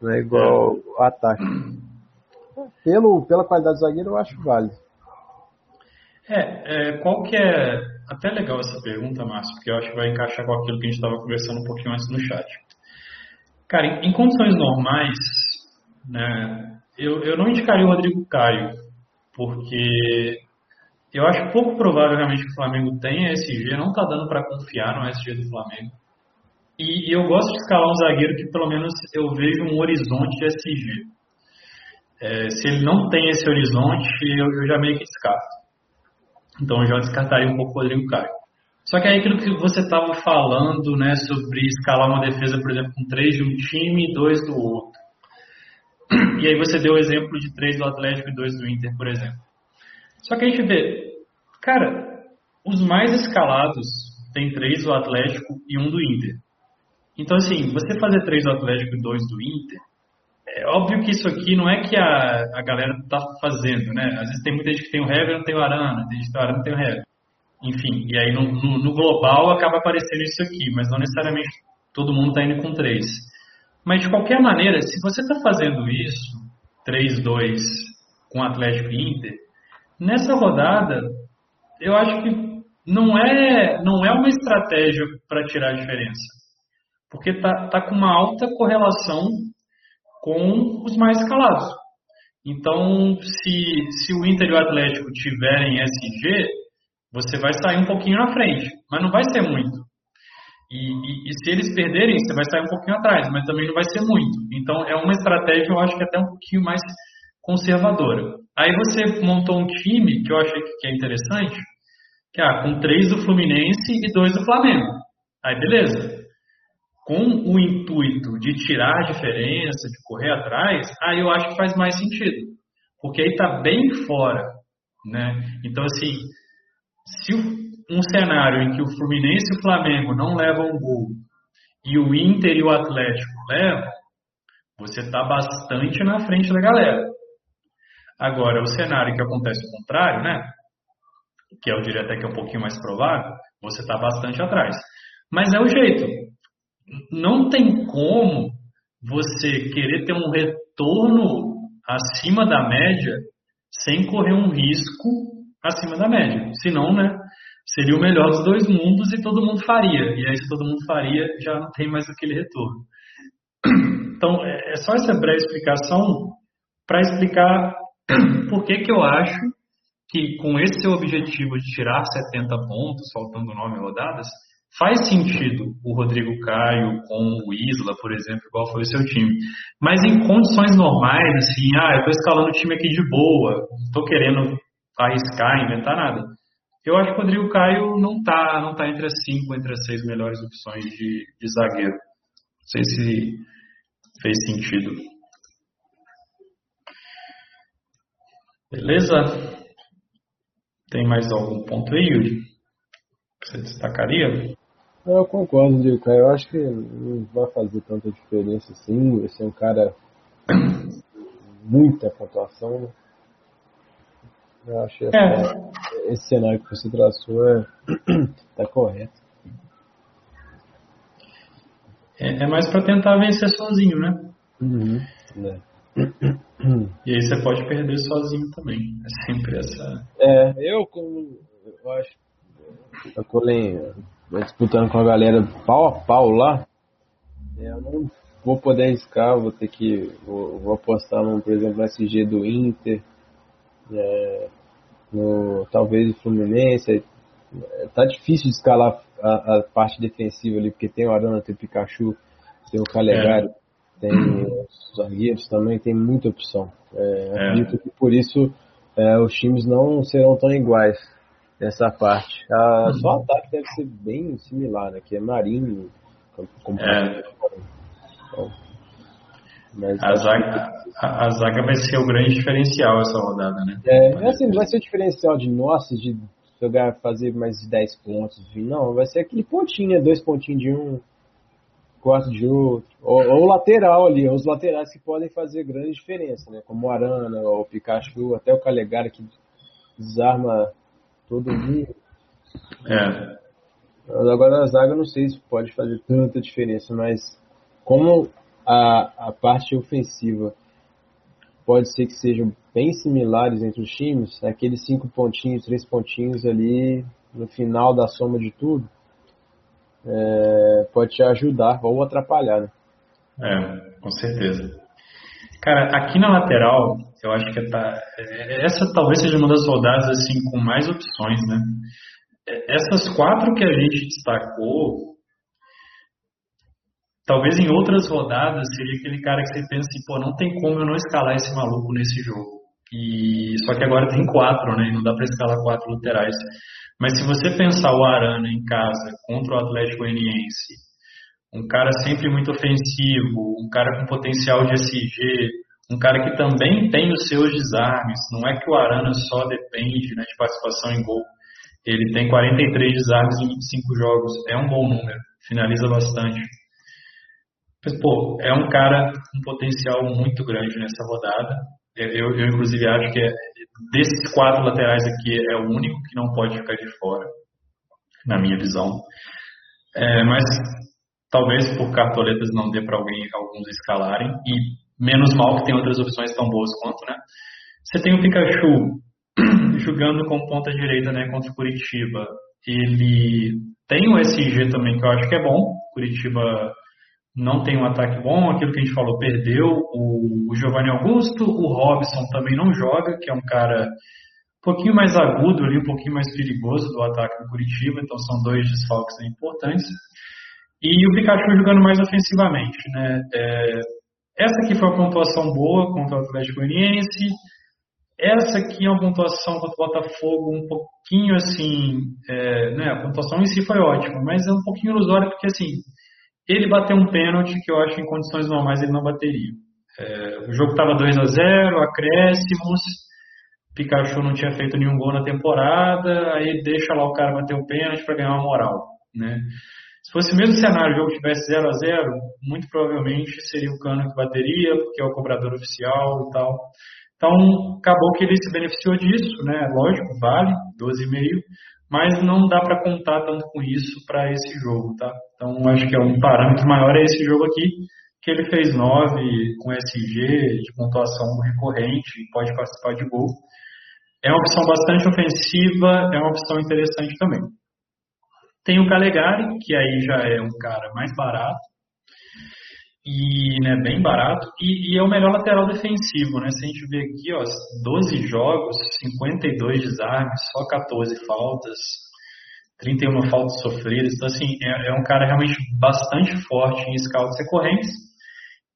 Não é igual o ataque. Pelo, pela qualidade do zagueiro, eu acho válido. É, é, qual que é. Até legal essa pergunta, Márcio, porque eu acho que vai encaixar com aquilo que a gente estava conversando um pouquinho antes no chat. Cara, em, condições normais, né, eu, eu não indicaria o Rodrigo Caio, porque eu acho pouco provável realmente que o Flamengo tenha SG, não está dando para confiar no SG do Flamengo. E, e, eu gosto de escalar um zagueiro que pelo menos eu vejo um horizonte de SG. É, se ele não tem esse horizonte, eu, eu já meio que descarto. Então eu já descartaria um pouco o Rodrigo Caio. Só que aí aquilo que você estava falando, né, sobre escalar uma defesa, por exemplo, com três de um time e dois do outro. E aí você deu o exemplo de três do Atlético e dois do Inter, por exemplo. Só que a gente vê, cara, os mais escalados tem três do Atlético e um do Inter. Então, assim, você fazer três do Atlético e dois do Inter é óbvio que isso aqui não é que a, a galera está fazendo, né? Às vezes tem muita gente que tem o Hever não tem o Arana, tem gente que tem o Arana não tem o Hever. Enfim, e aí no, no, no, global acaba aparecendo isso aqui, mas não necessariamente todo mundo está indo com três. Mas de qualquer maneira, se você está fazendo isso, 3-2 com Atlético e Inter, nessa rodada, eu acho que não é, não é uma estratégia para tirar a diferença. Porque tá, tá com uma alta correlação com os mais escalados. Então, se, se o Inter e o Atlético tiverem SG, você vai sair um pouquinho na frente, mas não vai ser muito. E, e, e, se eles perderem, você vai sair um pouquinho atrás, mas também não vai ser muito. Então, é uma estratégia, eu acho que até um pouquinho mais conservadora. Aí você montou um time que eu achei que é interessante, que é com três do Fluminense e dois do Flamengo. Aí beleza. Com o intuito de tirar a diferença, de correr atrás, aí eu acho que faz mais sentido. Porque aí tá bem fora. Né? Então, assim, se um cenário em que o Fluminense e o Flamengo não levam um gol e o Inter e o Atlético levam, você está bastante na frente da galera. Agora, o cenário que acontece o contrário, né? que eu diria até que é um pouquinho mais provável, você está bastante atrás. Mas é o jeito. Não tem como você querer ter um retorno acima da média sem correr um risco acima da média. Senão, né, seria o melhor dos dois mundos e todo mundo faria. E aí, se todo mundo faria, já não tem mais aquele retorno. [CLEARS THROAT] Então, é, é só essa breve explicação para explicar [CLEARS THROAT] por que, que eu acho que com esse objetivo de tirar 70 pontos, faltando nove rodadas, faz sentido o Rodrigo Caio com o Isla, por exemplo, igual foi o seu time. Mas em condições normais, assim, ah, eu estou escalando o time aqui de boa, não estou querendo arriscar, inventar nada. Eu acho que o Rodrigo Caio não está não tá entre as cinco, entre as seis melhores opções de, de zagueiro. Não sei se fez sentido. Beleza? Tem mais algum ponto aí, Yuri? Que você destacaria? Eu concordo, Diego. Eu acho que não vai fazer tanta diferença assim. Esse é um cara muita pontuação. Né? Eu acho que é. esse cenário que você traçou é [CLEARS THROAT] tá correto. É, é mais para tentar vencer sozinho, né? Uhum. É. E aí você pode perder sozinho também. É sempre essa. É, eu como. Eu acho. Eu colei disputando com a galera pau a pau lá. É, eu não vou poder arriscar, vou ter que. Vou, vou apostar, no, por exemplo, no SG do Inter. É, no, talvez o Fluminense. É, tá difícil de escalar a, a, parte defensiva ali, porque tem o Arana, tem o Pikachu, tem o Calegari. É tem os zagueiros também, tem muita opção. É, é. Acredito que por isso os times não serão tão iguais nessa parte. A, só o ataque deve ser bem similar, né? Que é Marinho. Como é. Então, mas a, zaga, a, a, zaga vai ser o grande diferencial essa rodada, né? É, assim, vai ser o diferencial de nossa, de jogar, fazer mais de 10 pontos. Não, vai ser aquele pontinho, dois pontinhos de um quarto de outro, ou, ou, lateral ali, os laterais que podem fazer grande diferença, né? Como o Arana, o Pikachu, até o Calegari que desarma todo mundo. É. Agora a zaga não sei se pode fazer tanta diferença, mas como a, a parte ofensiva pode ser que sejam bem similares entre os times, aqueles cinco pontinhos, três pontinhos ali no final da soma de tudo, é, pode te ajudar ou atrapalhar, né? É, com certeza. Cara, aqui na lateral, eu acho que tá, é, essa talvez seja uma das rodadas assim com mais opções, né? É, essas quatro que a gente destacou, talvez em outras rodadas seria aquele cara que você pensa assim, pô, não tem como eu não escalar esse maluco nesse jogo. E só que agora tem quatro, né? Não dá para escalar quatro laterais. Mas se você pensar o Arana em casa contra o Atlético Goianiense, um cara sempre muito ofensivo, um cara com potencial de SG, um cara que também tem os seus desarmes, não é que o Arana só depende né, de participação em gol. Ele tem 43 desarmes em 25 jogos, é um bom número, finaliza bastante. Mas, pô, é um cara com potencial muito grande nessa rodada. Eu, eu, inclusive, acho que é, desses quatro laterais aqui é o único que não pode ficar de fora, na minha visão. É, mas talvez por cartoletas não dê para alguém alguns escalarem e menos mal que tem outras opções tão boas quanto, né? Você tem o Pikachu [CLEARS THROAT] jogando com ponta direita, né, contra o Curitiba. Ele tem o SG também que eu acho que é bom. Curitiba não tem um ataque bom, aquilo que a gente falou, perdeu o, Giovanni Augusto, o Robson também não joga, que é um cara um pouquinho mais agudo ali, um pouquinho mais perigoso do ataque do Curitiba, então são dois desfalques importantes. E o Pikachu jogando mais ofensivamente, né? É, essa aqui foi uma pontuação boa contra o Atlético Goianiense. Essa aqui é uma pontuação contra o Botafogo um pouquinho assim, é, né? A pontuação em si foi ótima, mas é um pouquinho ilusória porque assim, ele bateu um pênalti que eu acho que em condições normais ele não bateria. É, o jogo estava 2 a 0 acréscimos, Pikachu não tinha feito nenhum gol na temporada, aí deixa lá o cara bater o pênalti para ganhar uma moral, né? Se fosse o mesmo cenário, o jogo tivesse 0 a 0 muito provavelmente seria o Cano que bateria, porque é o cobrador oficial e tal. Então, acabou que ele se beneficiou disso, né? Lógico, vale, 12,5, mas não dá para contar tanto com isso para esse jogo, tá? Então, acho que é um parâmetro maior é esse jogo aqui, que ele fez 9 com SG de pontuação recorrente, pode participar de gol. É uma opção bastante ofensiva, é uma opção interessante também. Tem o Calegari, que aí já é um cara mais barato, e né, bem barato, e, e, é o melhor lateral defensivo, né? Se a gente vê aqui, ó, 12 jogos, 52 desarmes, só 14 faltas, 31 faltas sofridas, então assim, é, é um cara realmente bastante forte em scouts recorrentes,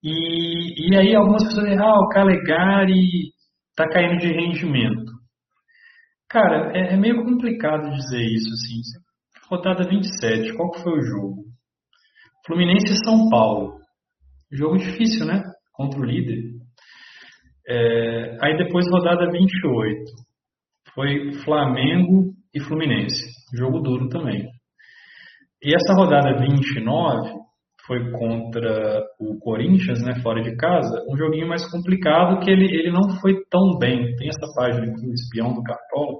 e, e aí algumas pessoas dizem, ah, o Calegari tá caindo de rendimento. Cara, é, é meio complicado dizer isso, assim, Rodada 27, qual que foi o jogo? Fluminense e São Paulo. Jogo difícil, né? Contra o líder. É, aí depois rodada 28. Foi Flamengo e Fluminense. Jogo duro também. E essa rodada 29 foi contra o Corinthians, né, fora de casa, um joguinho mais complicado que ele, ele não foi tão bem. Tem essa página aqui, o espião do Cartola,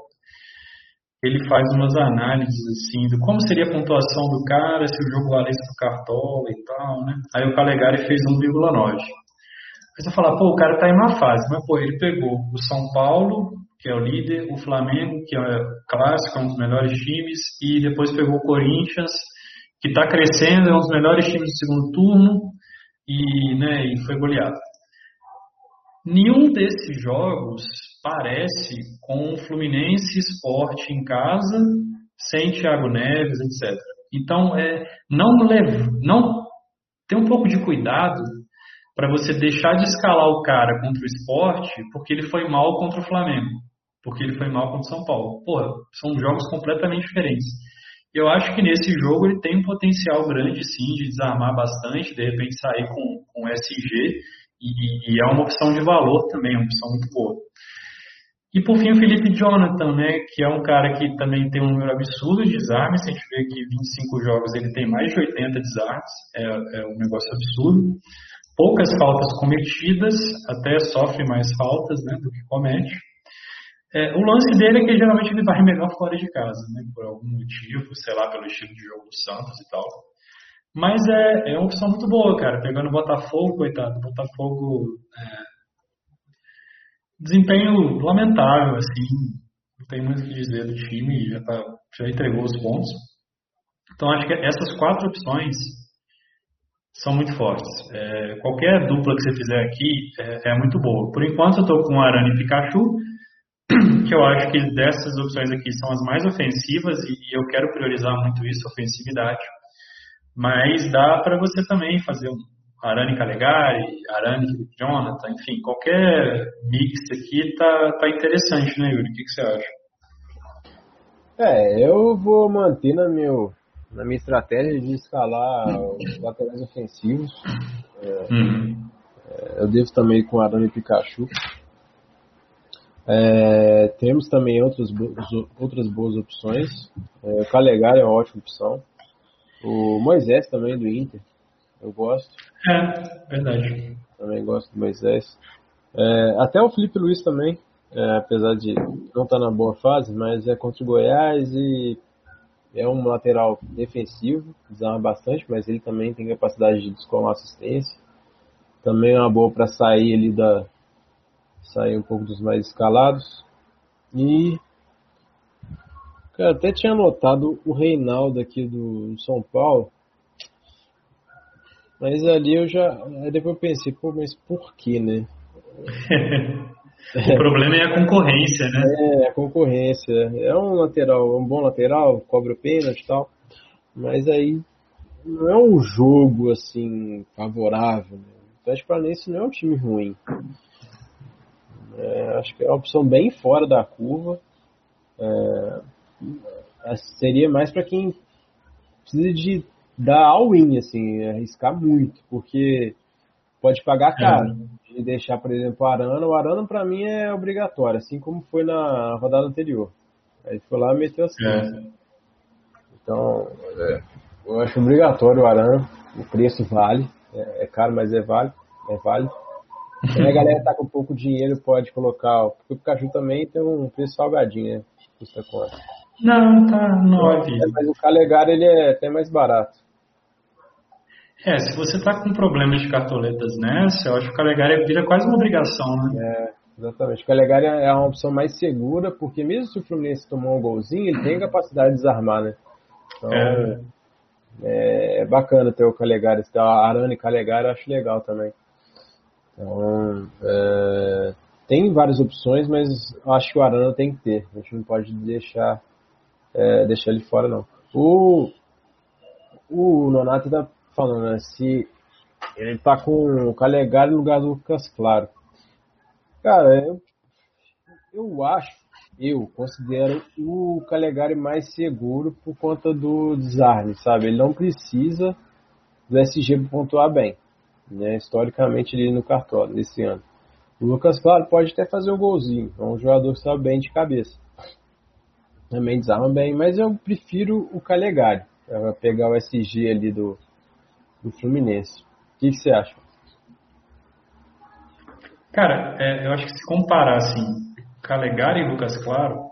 ele faz umas análises assim do como seria a pontuação do cara se o jogo valesse pro Cartola e tal, né? Aí o Calegari fez 1,9. Aí você fala, pô, o cara tá em uma fase, mas pô, ele pegou o São Paulo, que é o líder, o Flamengo, que é clássico, é um dos melhores times, e depois pegou o Corinthians, que está crescendo, é um dos melhores times do segundo turno, e, né, e foi goleado. Nenhum desses jogos parece com o Fluminense Esporte em casa, sem Thiago Neves, etc. Então, é, não leve, não tem um pouco de cuidado para você deixar de escalar o cara contra o esporte porque ele foi mal contra o Flamengo, porque ele foi mal contra o São Paulo. Porra, são jogos completamente diferentes. Eu acho que nesse jogo ele tem um potencial grande sim de desarmar bastante, de repente sair com, com SG e, e é uma opção de valor também, uma opção muito boa. E por fim o Felipe Jonathan, né, que é um cara que também tem um número absurdo de desarmes, a gente vê que 25 jogos ele tem mais de 80 desarmes, é, é um negócio absurdo. Poucas faltas cometidas, até sofre mais faltas né, do que comete. É, o lance dele é que geralmente ele vai melhor fora de casa, né, por algum motivo, sei lá, pelo estilo de jogo do Santos e tal. Mas é, é uma opção muito boa, cara. Pegando o Botafogo, coitado. Botafogo. É, desempenho lamentável, assim. Não tem muito o que dizer do time, já, tá, já entregou os pontos. Então acho que essas quatro opções são muito fortes. É, qualquer dupla que você fizer aqui é, é muito boa. Por enquanto eu estou com Arana e Pikachu, [CLEARS THROAT] que eu acho que dessas opções aqui são as mais ofensivas e, e eu quero priorizar muito isso, ofensividade. Mas dá para você também fazer um Arane Calegari, Arane Jonathan, enfim, qualquer mix aqui tá, tá interessante, né, Yuri? O que, que você acha? É, eu vou manter na, meu, na minha estratégia de escalar os laterais ofensivos. É, uhum. é, eu devo também com Arane e Pikachu. É, temos também outras, outras boas opções. É, o Calegari é uma ótima opção. O Moisés também do Inter. Eu gosto. É, verdade. Também gosto do Moisés. É, até o Felipe Luiz também, é, apesar de não estar tá na boa fase, mas é contra o Goiás e é um lateral defensivo, desarma bastante, mas ele também tem capacidade de descolar assistência. Também é uma boa para sair ali da. sair um pouco dos mais escalados. E. Cara, até tinha notado o Reinaldo aqui do São Paulo. Mas ali eu já. Depois eu pensei, pô, mas por que, né? [LAUGHS] o problema é a concorrência, né? É, a concorrência. É um lateral, um bom lateral, cobra o pênalti e tal. Mas aí não é um jogo assim favorável. Né? O Atlético Paranaense não é um time ruim. É, acho que é uma opção bem fora da curva. É, seria mais para quem precisa de dar all-in, assim, arriscar muito, porque pode pagar caro. É. E deixar, por exemplo, o Arana. O Arana, para mim, é obrigatório, assim como foi na rodada anterior. Aí foi lá e meteu as é. Então, é, eu acho obrigatório o Arana. O preço vale. É, é caro, mas é válido. É válido. E a galera tá com pouco dinheiro pode colocar. Porque o Pikachu também tem um preço salgadinho, né? Custa quanto? Não, tá 9. É, mas o Calegari ele é até mais barato. É, se você está com problemas de cartoletas nessa, eu acho que o Calegari vira quase uma obrigação, né? É, exatamente. O Calegari é uma opção mais segura, porque mesmo se o Fluminense tomou um golzinho, ele tem capacidade de desarmar, né? Então, é, é, é bacana ter o Calegari. Se a Arana e Calegari, eu acho legal também. Então, é, tem várias opções, mas acho que o Arana tem que ter. A gente não pode deixar, é, deixar ele fora, não. O, o Nonato tá falando, né? Se ele tá com o Calegari no lugar do Lucas Claro. Cara, eu, eu acho, eu considero o Calegari mais seguro por conta do desarme, sabe? Ele não precisa do SG pontuar bem, né? Historicamente ele no cartório desse ano. O Lucas Claro pode até fazer um golzinho, é um jogador que está bem de cabeça. Também desarma bem, mas eu prefiro o Calegari. Pegar o SG ali do, do Fluminense. O que você acha? Cara, é, eu acho que se comparar assim, Calegari e Lucas Claro,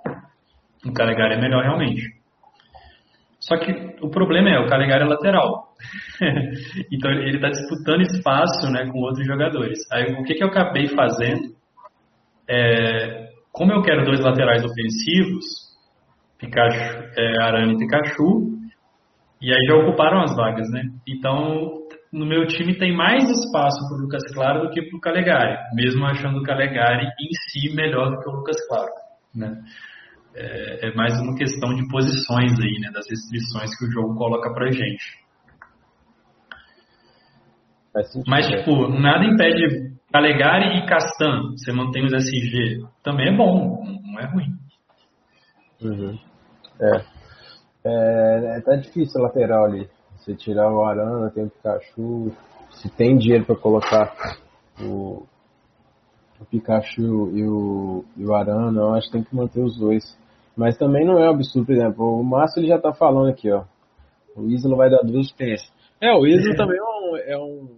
o Calegari é melhor realmente. Só que o problema é, o Calegari é lateral. [LAUGHS] então ele está disputando espaço né, com outros jogadores. Aí o que, que eu acabei fazendo? É, como eu quero dois laterais ofensivos, Pikachu, é, Arana e Pikachu, e aí já ocuparam as vagas, né? Então, no meu time tem mais espaço para o Lucas Claro do que para o Calegari, mesmo achando o Calegari em si melhor do que o Lucas Claro, né? É, é mais uma questão de posições aí, né? Das restrições que o jogo coloca pra gente. Mas, tipo, nada impede Calegari e Castan, você mantém os SG, também é bom, não é ruim. Uhum. É. É, tá difícil lateral ali. Você tirar o Arana, tem o Pikachu. Se tem dinheiro para colocar o, o, Pikachu e o, e o Arana, eu acho que tem que manter os dois. Mas também não é um absurdo, por exemplo, o Márcio ele já tá falando aqui, ó. O Isla vai dar duas experiências. É, o Isla [LAUGHS] também é um, é um,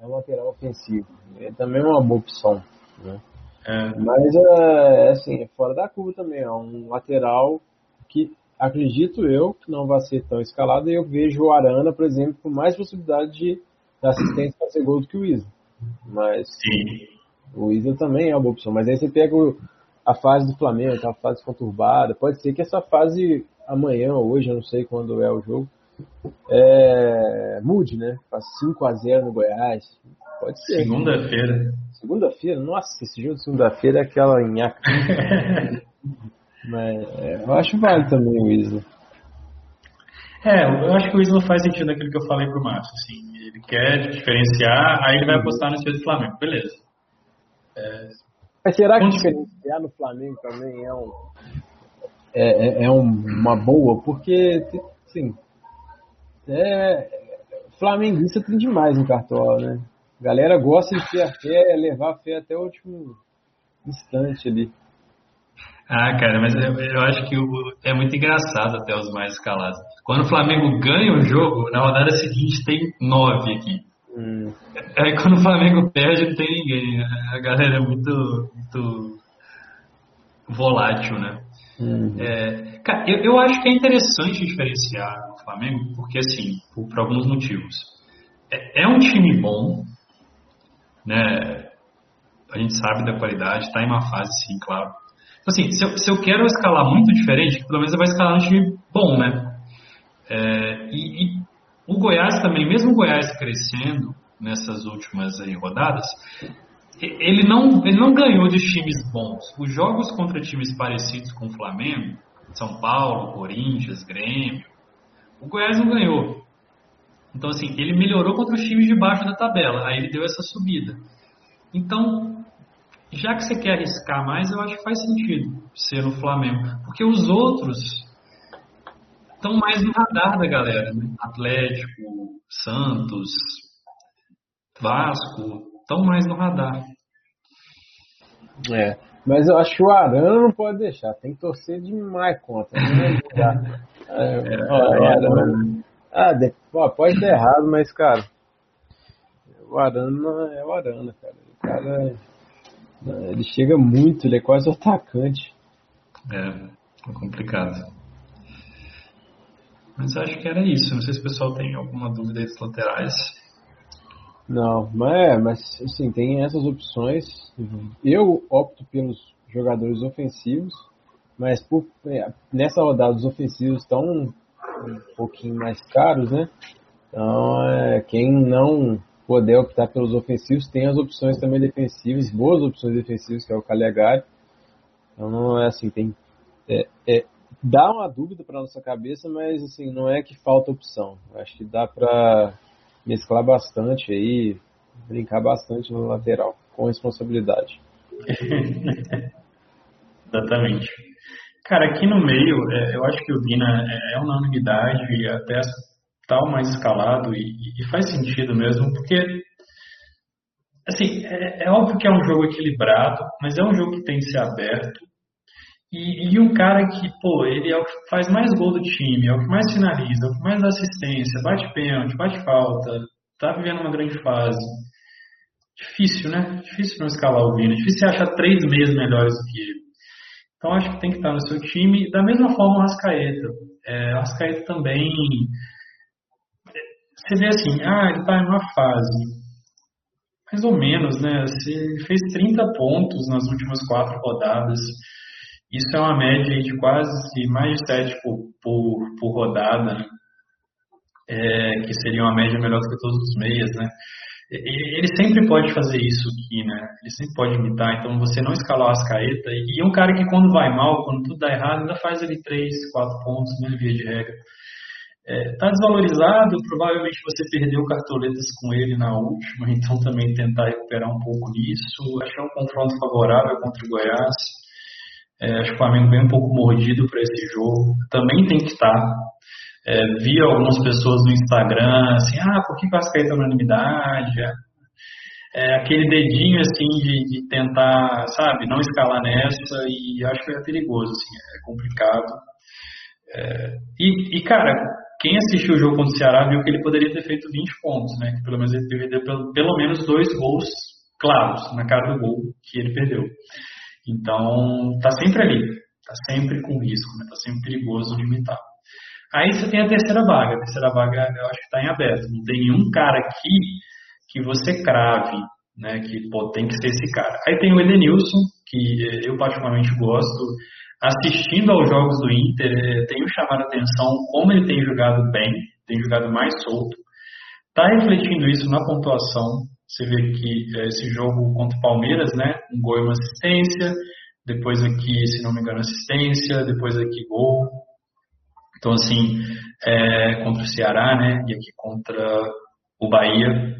é um lateral ofensivo. Ele também é uma boa opção. Né? É. Mas é assim, é fora da curva também. É um lateral que acredito eu que não vai ser tão escalado e eu vejo o Arana, por exemplo, com mais possibilidade de assistência para ser gol do que o Isa. Mas Sim. o Isa também é uma boa opção. Mas aí você pega o, a fase do Flamengo, aquela fase conturbada. Pode ser que essa fase amanhã ou hoje, eu não sei quando é o jogo, é, mude, né? Faz 5 a 0 no Goiás. Pode ser. Segunda-feira. Segunda-feira? Nossa, esse jogo de segunda-feira é aquela nhaca. [LAUGHS] Mas é, eu acho válido também o Isla. É, eu acho que o Isla faz sentido naquilo que eu falei pro Márcio, assim. Ele quer diferenciar, aí ele vai apostar no estilo do Flamengo, beleza. É... Mas será que diferenciar no Flamengo também é um é, é, é um, uma boa? Porque, assim, é, flamenguista tem demais no cartola, né? A galera gosta de ter a fé, levar a fé até o último instante ali. Ah, cara, mas eu, eu acho que o, é muito engraçado até os mais escalados. Quando o Flamengo ganha o jogo, na rodada seguinte tem nove aqui. Aí quando o Flamengo perde, não tem ninguém. A galera é muito, muito volátil, né? Uhum. É, cara, eu, eu acho que é interessante diferenciar o Flamengo, porque assim, por, por alguns motivos. É, é, um time bom, né? A gente sabe da qualidade, está em uma fase, sim, claro. Então, assim, se eu, se eu quero escalar muito diferente, pelo menos eu vou escalar um time bom, né? É, e, e, o Goiás também, mesmo o Goiás crescendo nessas últimas aí, rodadas, ele não, ele não ganhou de times bons. Os jogos contra times parecidos com o Flamengo, São Paulo, Corinthians, Grêmio, o Goiás não ganhou. Então, assim, ele melhorou contra os times de baixo da tabela, aí ele deu essa subida. Então, já que você quer arriscar mais, eu acho que faz sentido ser no Flamengo. Porque os outros estão mais no radar da galera, né? Atlético, Santos, Vasco, estão mais no radar. É, mas eu acho que o Arana não pode deixar, tem que torcer demais contra. Né? [LAUGHS] é, é, ó, Arana, ah, de, ó, pode dar errado, mas cara, o Arana é o Arana, cara. O cara ele chega muito, ele é quase atacante. É, é complicado. Mas acho que era isso. Não sei se o pessoal tem alguma dúvida dos laterais. Não, mas, é, mas assim, tem essas opções. Eu opto pelos jogadores ofensivos, mas por, é, nessa rodada os ofensivos estão um pouquinho mais caros, né? Então, é, quem não puder optar pelos ofensivos, tem as opções também defensivas, boas opções defensivas, que é o Calegari. Então, não é assim, tem. É, é, dá uma dúvida para nossa cabeça, mas assim, não é que falta opção. Acho que dá para mesclar bastante aí, brincar bastante no lateral, com responsabilidade. [LAUGHS] Exatamente. Cara, aqui no meio, é, eu acho que o Vina é, é unanimidade, até tal mais escalado e, e, faz sentido mesmo, porque assim, é, é, óbvio que é um jogo equilibrado, mas é um jogo que tem que ser aberto. E, e, um cara que, pô, ele é o que faz mais gol do time, é o que mais finaliza, é o que mais dá assistência, bate pênalti, bate falta, tá vivendo uma grande fase. Difícil, né? Difícil não escalar o Vina, difícil achar três meses melhores do que ele. Então acho que tem que estar no seu time. Da mesma forma o Rascaeta. É, o Rascaeta também. Você vê assim, ah, ele está em uma fase. Mais ou menos, né? Ele fez 30 pontos nas últimas quatro rodadas. Isso é uma média de quase mais de 7 por, por, por rodada, é, que seria uma média melhor do que todos os meias, né? Ele sempre pode fazer isso aqui, né? Ele sempre pode imitar. Então, você não escalar as caetas. E um cara que, quando vai mal, quando tudo dá errado, ainda faz ali 3, 4 pontos, né? Via de regra. É, desvalorizado, provavelmente você perdeu cartoletas com ele na última, [LAUGHS] então também tentar recuperar um pouco nisso. Que é um confronto favorável contra o Goiás. É, acho que o Flamengo vem um pouco mordido para esse jogo. Também tem que estar. É, vi algumas pessoas no Instagram assim, ah, por que o Ascaeta é unanimidade? É, aquele dedinho assim de, de, tentar, sabe, não escalar nessa e acho que é perigoso, assim, é complicado. É, e, e, cara, quem assistiu o jogo contra o Ceará viu que ele poderia ter feito 20 pontos, né? Que pelo menos ele teve pelo, pelo menos dois gols claros na cara do gol que ele perdeu. Então, tá sempre ali, tá sempre com risco, né? Tá sempre perigoso de imitar. Aí você tem a terceira vaga. A terceira vaga eu acho que está em aberto. Não tem nenhum cara aqui que você crave, né? Que pô, tem que ser esse cara. Aí tem o Edenilson, que eu particularmente gosto. Assistindo aos jogos do Inter, eh, tenho chamado a atenção como ele tem jogado bem, tem jogado mais solto. Está refletindo isso na pontuação. Você vê que eh, esse jogo contra o Palmeiras, né? Um gol e uma assistência. Depois aqui, se não me engano, assistência. Depois aqui, gol então, assim, é, contra o Ceará, né, e aqui contra o Bahia,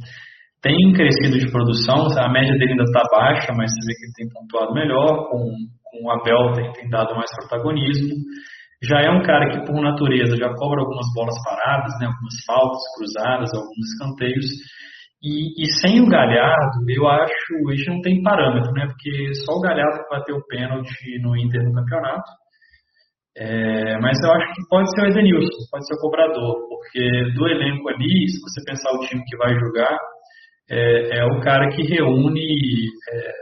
tem crescido de produção, a média dele ainda está baixa, mas você vê que ele tem pontuado melhor, com, com o Abel tem, dado mais protagonismo. Já é um cara que, por natureza, já cobra algumas bolas paradas, né, algumas faltas cruzadas, alguns escanteios, e, e, sem o Galhardo, eu acho, a gente não tem parâmetro, né? Porque só o Galhardo bateu o pênalti no Inter no campeonato. É, mas eu acho que pode ser o Edenilson, pode ser o cobrador, porque do elenco ali, se você pensar o time que vai jogar, é, é o cara que reúne é,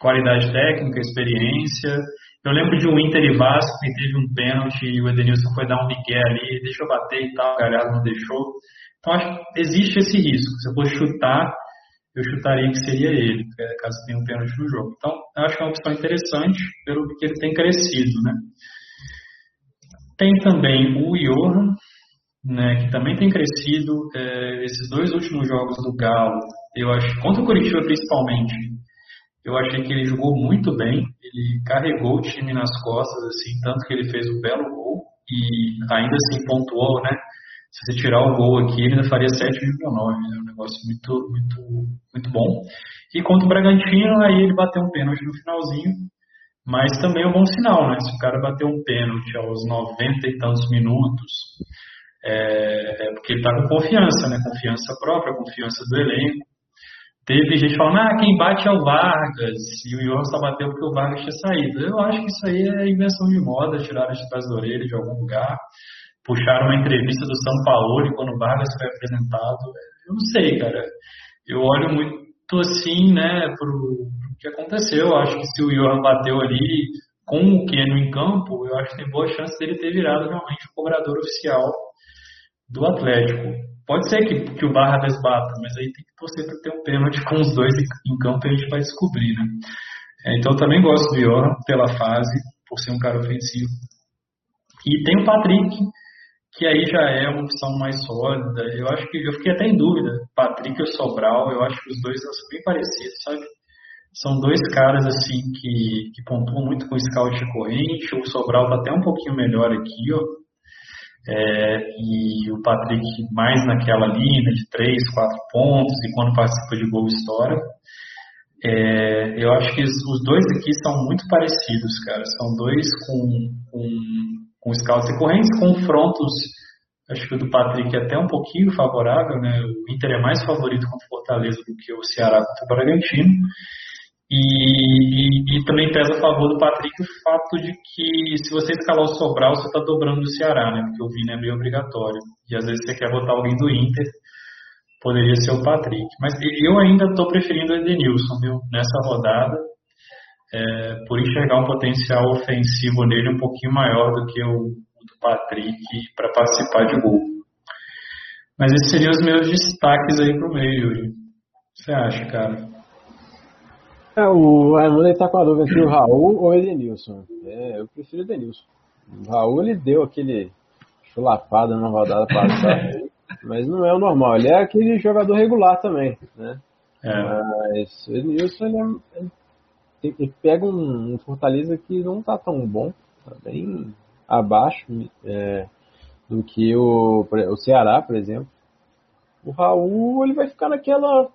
qualidade técnica, experiência. Eu lembro de um Inter e Vasco que teve um pênalti e o Edenilson foi dar um migué ali, deixa eu bater e tal, a galera não deixou. Então acho que existe esse risco. Se eu for chutar, eu chutaria que seria ele, é, caso tenha um pênalti no jogo. Então, eu acho que é uma opção interessante pelo que ele tem crescido, né? Tem também o Johan, né, que também tem crescido. É, esses dois últimos jogos do Galo, eu acho, contra o Curitiba principalmente, eu achei que ele jogou muito bem. Ele carregou o time nas costas, assim, tanto que ele fez um belo gol e ainda assim pontuou, né? Se você tirar o gol aqui, ele ainda faria 7,9. É um negócio muito, muito, muito bom. E contra o Bragantino, aí ele bateu um pênalti no finalzinho. Mas também é um bom sinal, né? Se o cara bater um pênalti aos 90 e tantos minutos, é, é porque ele está com confiança, né? Confiança própria, confiança do elenco. Teve gente falando, ah, quem bate é o Vargas, e o Johan só bateu porque o Vargas tinha saído. Eu acho que isso aí é invenção de moda, tiraram de trás da orelha de algum lugar puxaram uma entrevista do São Paulo e quando o Vargas foi apresentado. Eu não sei, cara. Eu olho muito assim, né, pro que aconteceu. Eu acho que se o Johan bateu ali com o Keno em campo, eu acho que tem boa chance dele ter virado realmente o cobrador oficial do Atlético. Pode ser que, que o Vargas bata, mas aí tem que torcer para ter um pênalti com os dois em campo e a gente vai descobrir, né? É, então eu também gosto do Johan pela fase, por ser um cara ofensivo. E tem o Patrick, que aí já é uma opção mais sólida. Eu acho que eu fiquei até em dúvida, Patrick e o Sobral, eu acho que os dois são bem parecidos, sabe? São dois caras assim que, que pontuam muito com o scout corrente. O Sobral tá até um pouquinho melhor aqui, ó. É, e o Patrick mais naquela linha de 3, 4 pontos e quando participa de gol estoura. É, eu acho que os dois aqui são muito parecidos, cara. São dois com, com com scouts recorrentes, confrontos, acho que o do Patrick é até um pouquinho favorável, né? O Inter é mais favorito contra o Fortaleza do que o Ceará contra o Bragantino. E, e, e, também pesa a favor do Patrick o fato de que se você escalar o Sobral, você está dobrando o Ceará, né? Porque o Vini é meio obrigatório. E às vezes você quer botar alguém do Inter, poderia ser o Patrick. Mas eu ainda estou preferindo o Edenilson, viu? Nessa rodada é, por enxergar um potencial ofensivo nele um pouquinho maior do que o, do Patrick para participar de gol. Mas esses seriam os meus destaques aí pro meio, Yuri. O que você acha, cara? É, o Raimundo está com a dúvida entre o Raul ou o Edenilson. É, eu prefiro o Edenilson. O Raul ele deu aquele chulapado na rodada passada, mas não é o normal. Ele é aquele jogador regular também, né? É. Mas o Edenilson ele é, ele pega um, um, Fortaleza que não tá tão bom, tá bem abaixo é, do que o, o Ceará, por exemplo. O Raul ele vai ficar naquela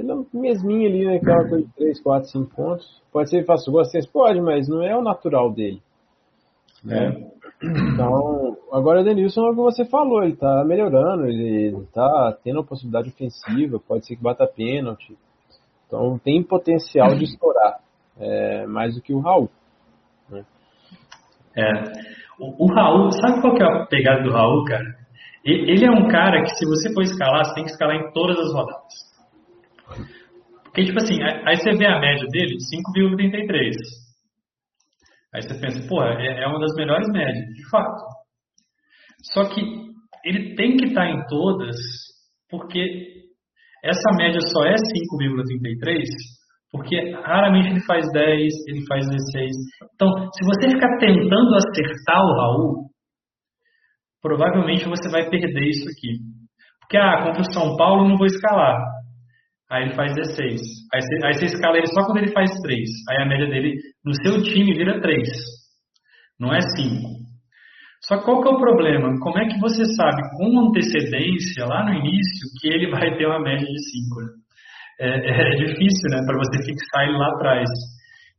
aquela mesminha ali, né? Aquela coisa de 3, 4, 5 pontos. Pode ser que faça gol assim, pode, mas não é o natural dele. Né? É. Então, agora o Denilson é o que você falou, ele tá melhorando, ele, ele tá tendo uma possibilidade ofensiva, pode ser que bata pênalti, então tem potencial de estourar é, mais do que o Raul. Né? É. O, o, Raul, sabe qual que é a pegada do Raul, cara? Ele é um cara que se você for escalar, você tem que escalar em todas as rodadas. Porque, tipo assim, aí você vê a média dele, 5,33. Aí você pensa, pô, é, é uma das melhores médias, de fato. Só que ele tem que estar em todas, porque essa média só é 5,33 porque raramente ele faz 10, ele faz 16. Então, se você ficar tentando acertar o Raul, provavelmente você vai perder isso aqui. Porque, ah, contra o São Paulo não vou escalar. Aí ele faz 16. Aí você, aí você escala ele só quando ele faz 3. Aí a média dele no seu time vira 3. Não é 5. Só qual que é o problema? Como é que você sabe com antecedência, lá no início, que ele vai ter uma média de 5? Né? É, [LAUGHS] é, difícil, né, para você fixar ele lá atrás.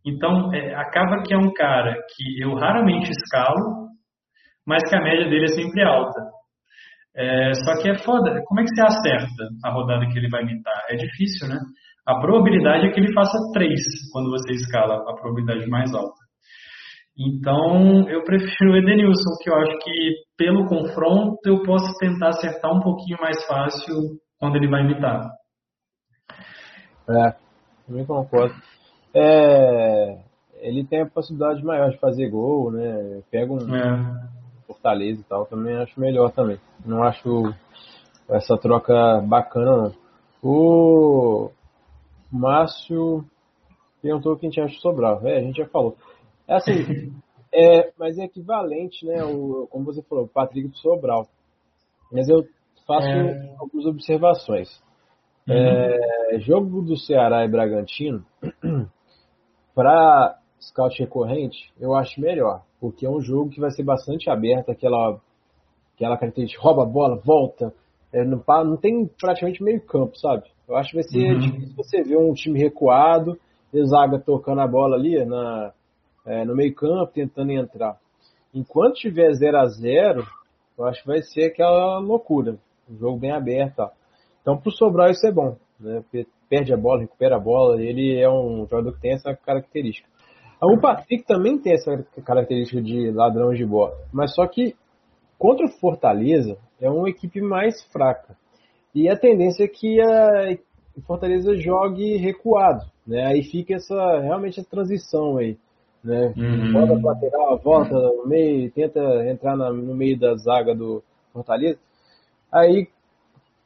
Então, é, acaba que é um cara que eu raramente escalo, mas que a média dele é sempre alta. É, só que é foda. Como é que você acerta a rodada que ele vai imitar? É difícil, né? A probabilidade é que ele faça 3 quando você escala a probabilidade mais alta. Então, eu prefiro o Edenilson, que eu acho que pelo confronto eu posso tentar acertar um pouquinho mais fácil quando ele vai imitar. É, também concordo. É, ele tem a possibilidade maior de fazer gol, né? Pega um é. Fortaleza e tal, também acho melhor também. Não acho essa troca bacana, não. O Márcio perguntou quem tinha acha Sobral. É, a gente já falou. É assim, [LAUGHS] é, mas é equivalente, né? O, como você falou, o Patrick do Sobral. Mas eu faço é... algumas observações. Uhum. É, jogo do Ceará e Bragantino, [CLEARS THROAT] para scout recorrente, eu acho melhor, porque é um jogo que vai ser bastante aberto, aquela, aquela característica, rouba a bola, volta, é, não, não, tem praticamente meio campo, sabe? Eu acho que vai ser uhum. difícil você ver um time recuado, e Zaga tocando a bola ali na, é, no meio campo, tentando entrar. Enquanto tiver 0 a 0 eu acho que vai ser aquela loucura, um jogo bem aberto. Ó. Então, pro Sobral isso é bom, né? Perde a bola, recupera a bola, ele é um jogador que tem essa característica. O Patrick também tem essa característica de ladrão de bola, mas só que contra o Fortaleza é uma equipe mais fraca. E a tendência é que a Fortaleza jogue recuado, né? Aí fica essa realmente a transição aí, né? Uhum. Volta para lateral, volta no meio, tenta entrar na, no meio da zaga do Fortaleza. Aí,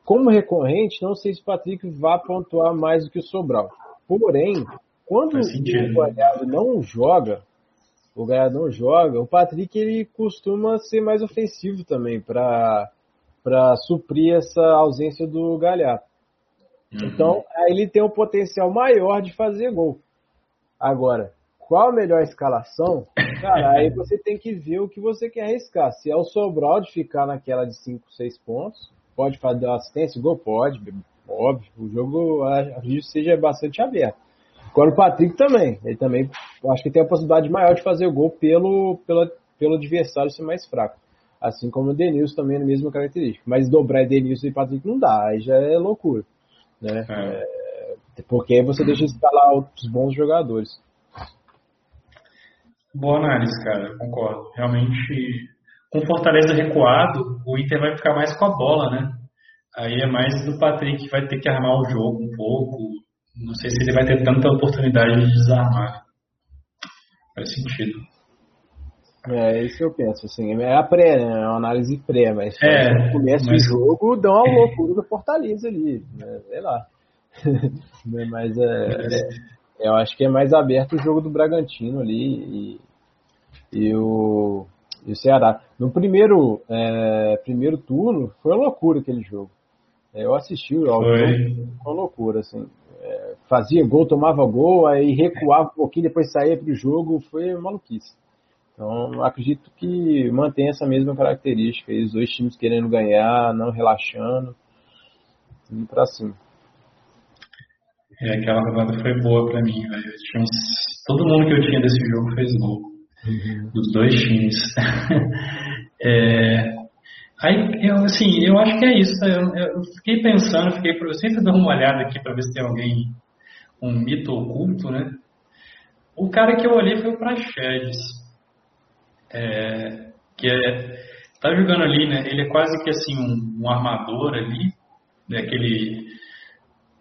como recorrente, não sei se o Patrick vai pontuar mais do que o Sobral. Porém, quando o Galhardo não joga, o Galhardo não joga, o Patrick ele costuma ser mais ofensivo também para para suprir essa ausência do Galhardo. Uhum. Então, aí ele tem um potencial maior de fazer gol. Agora, qual a melhor escalação? Cara, aí você tem que ver o que você quer arriscar. Se é o Sobral de ficar naquela de 5, 6 pontos, pode fazer assistência, gol? Pode, óbvio. O jogo, acredito seja bastante aberto. Agora o Patrick também. Ele também acho que tem a possibilidade maior de fazer o gol pelo, pelo, pelo adversário ser mais fraco. Assim como o Denilson também é a mesma característica. Mas dobrar Denilson e Patrick não dá, aí já é loucura. Né? É. É, porque aí você deixa de escalar outros bons jogadores. Boa análise, cara, concordo. Realmente, com Fortaleza recuado, o Inter vai ficar mais com a bola, né? Aí é mais do Patrick que vai ter que armar o jogo um pouco, não sei se ele vai ter tanta oportunidade de desarmar. Faz sentido. É, é isso que eu penso, assim, é a pré, né? É uma análise pré, mas é, no começo mas... do jogo dá uma loucura do Fortaleza ali, né? sei lá. [LAUGHS] mas é, é, eu acho que é mais aberto o jogo do Bragantino ali e, e, o, e o Ceará. No primeiro, é, primeiro turno foi uma loucura aquele jogo. É, eu assisti o jogo, foi uma loucura, assim fazia gol, tomava gol, aí recuava um pouquinho, depois saía para o jogo, foi maluquice. Então, acredito que mantém essa mesma característica, os dois times querendo ganhar, não relaxando, indo para cima. É, aquela rodada foi boa para mim, velho. Uns... Todo mundo que eu tinha desse jogo fez gol. Uhum. Dos dois times. [LAUGHS] é... Aí, eu, assim, eu acho que é isso. Eu, eu fiquei pensando, fiquei, eu sempre dou uma olhada aqui para ver se tem alguém um mito oculto, né? O cara que eu olhei foi o Praxedes, é, que é, tá jogando ali, né? Ele é quase que assim um, um armador ali, né? aquele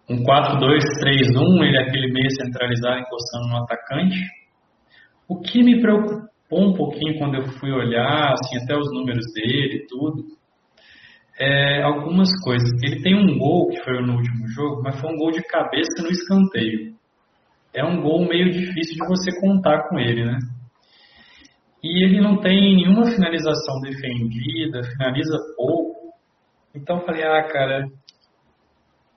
um 4-2-3-1, ele é aquele meio centralizado encostando no atacante. O que me preocupou um pouquinho quando eu fui olhar, assim, até os números dele e tudo, é, algumas coisas. Ele tem um gol que foi no último jogo, mas foi um gol de cabeça no escanteio. É um gol meio difícil de você contar com ele, né? E ele não tem nenhuma finalização defendida, finaliza pouco. Então eu falei, ah, cara,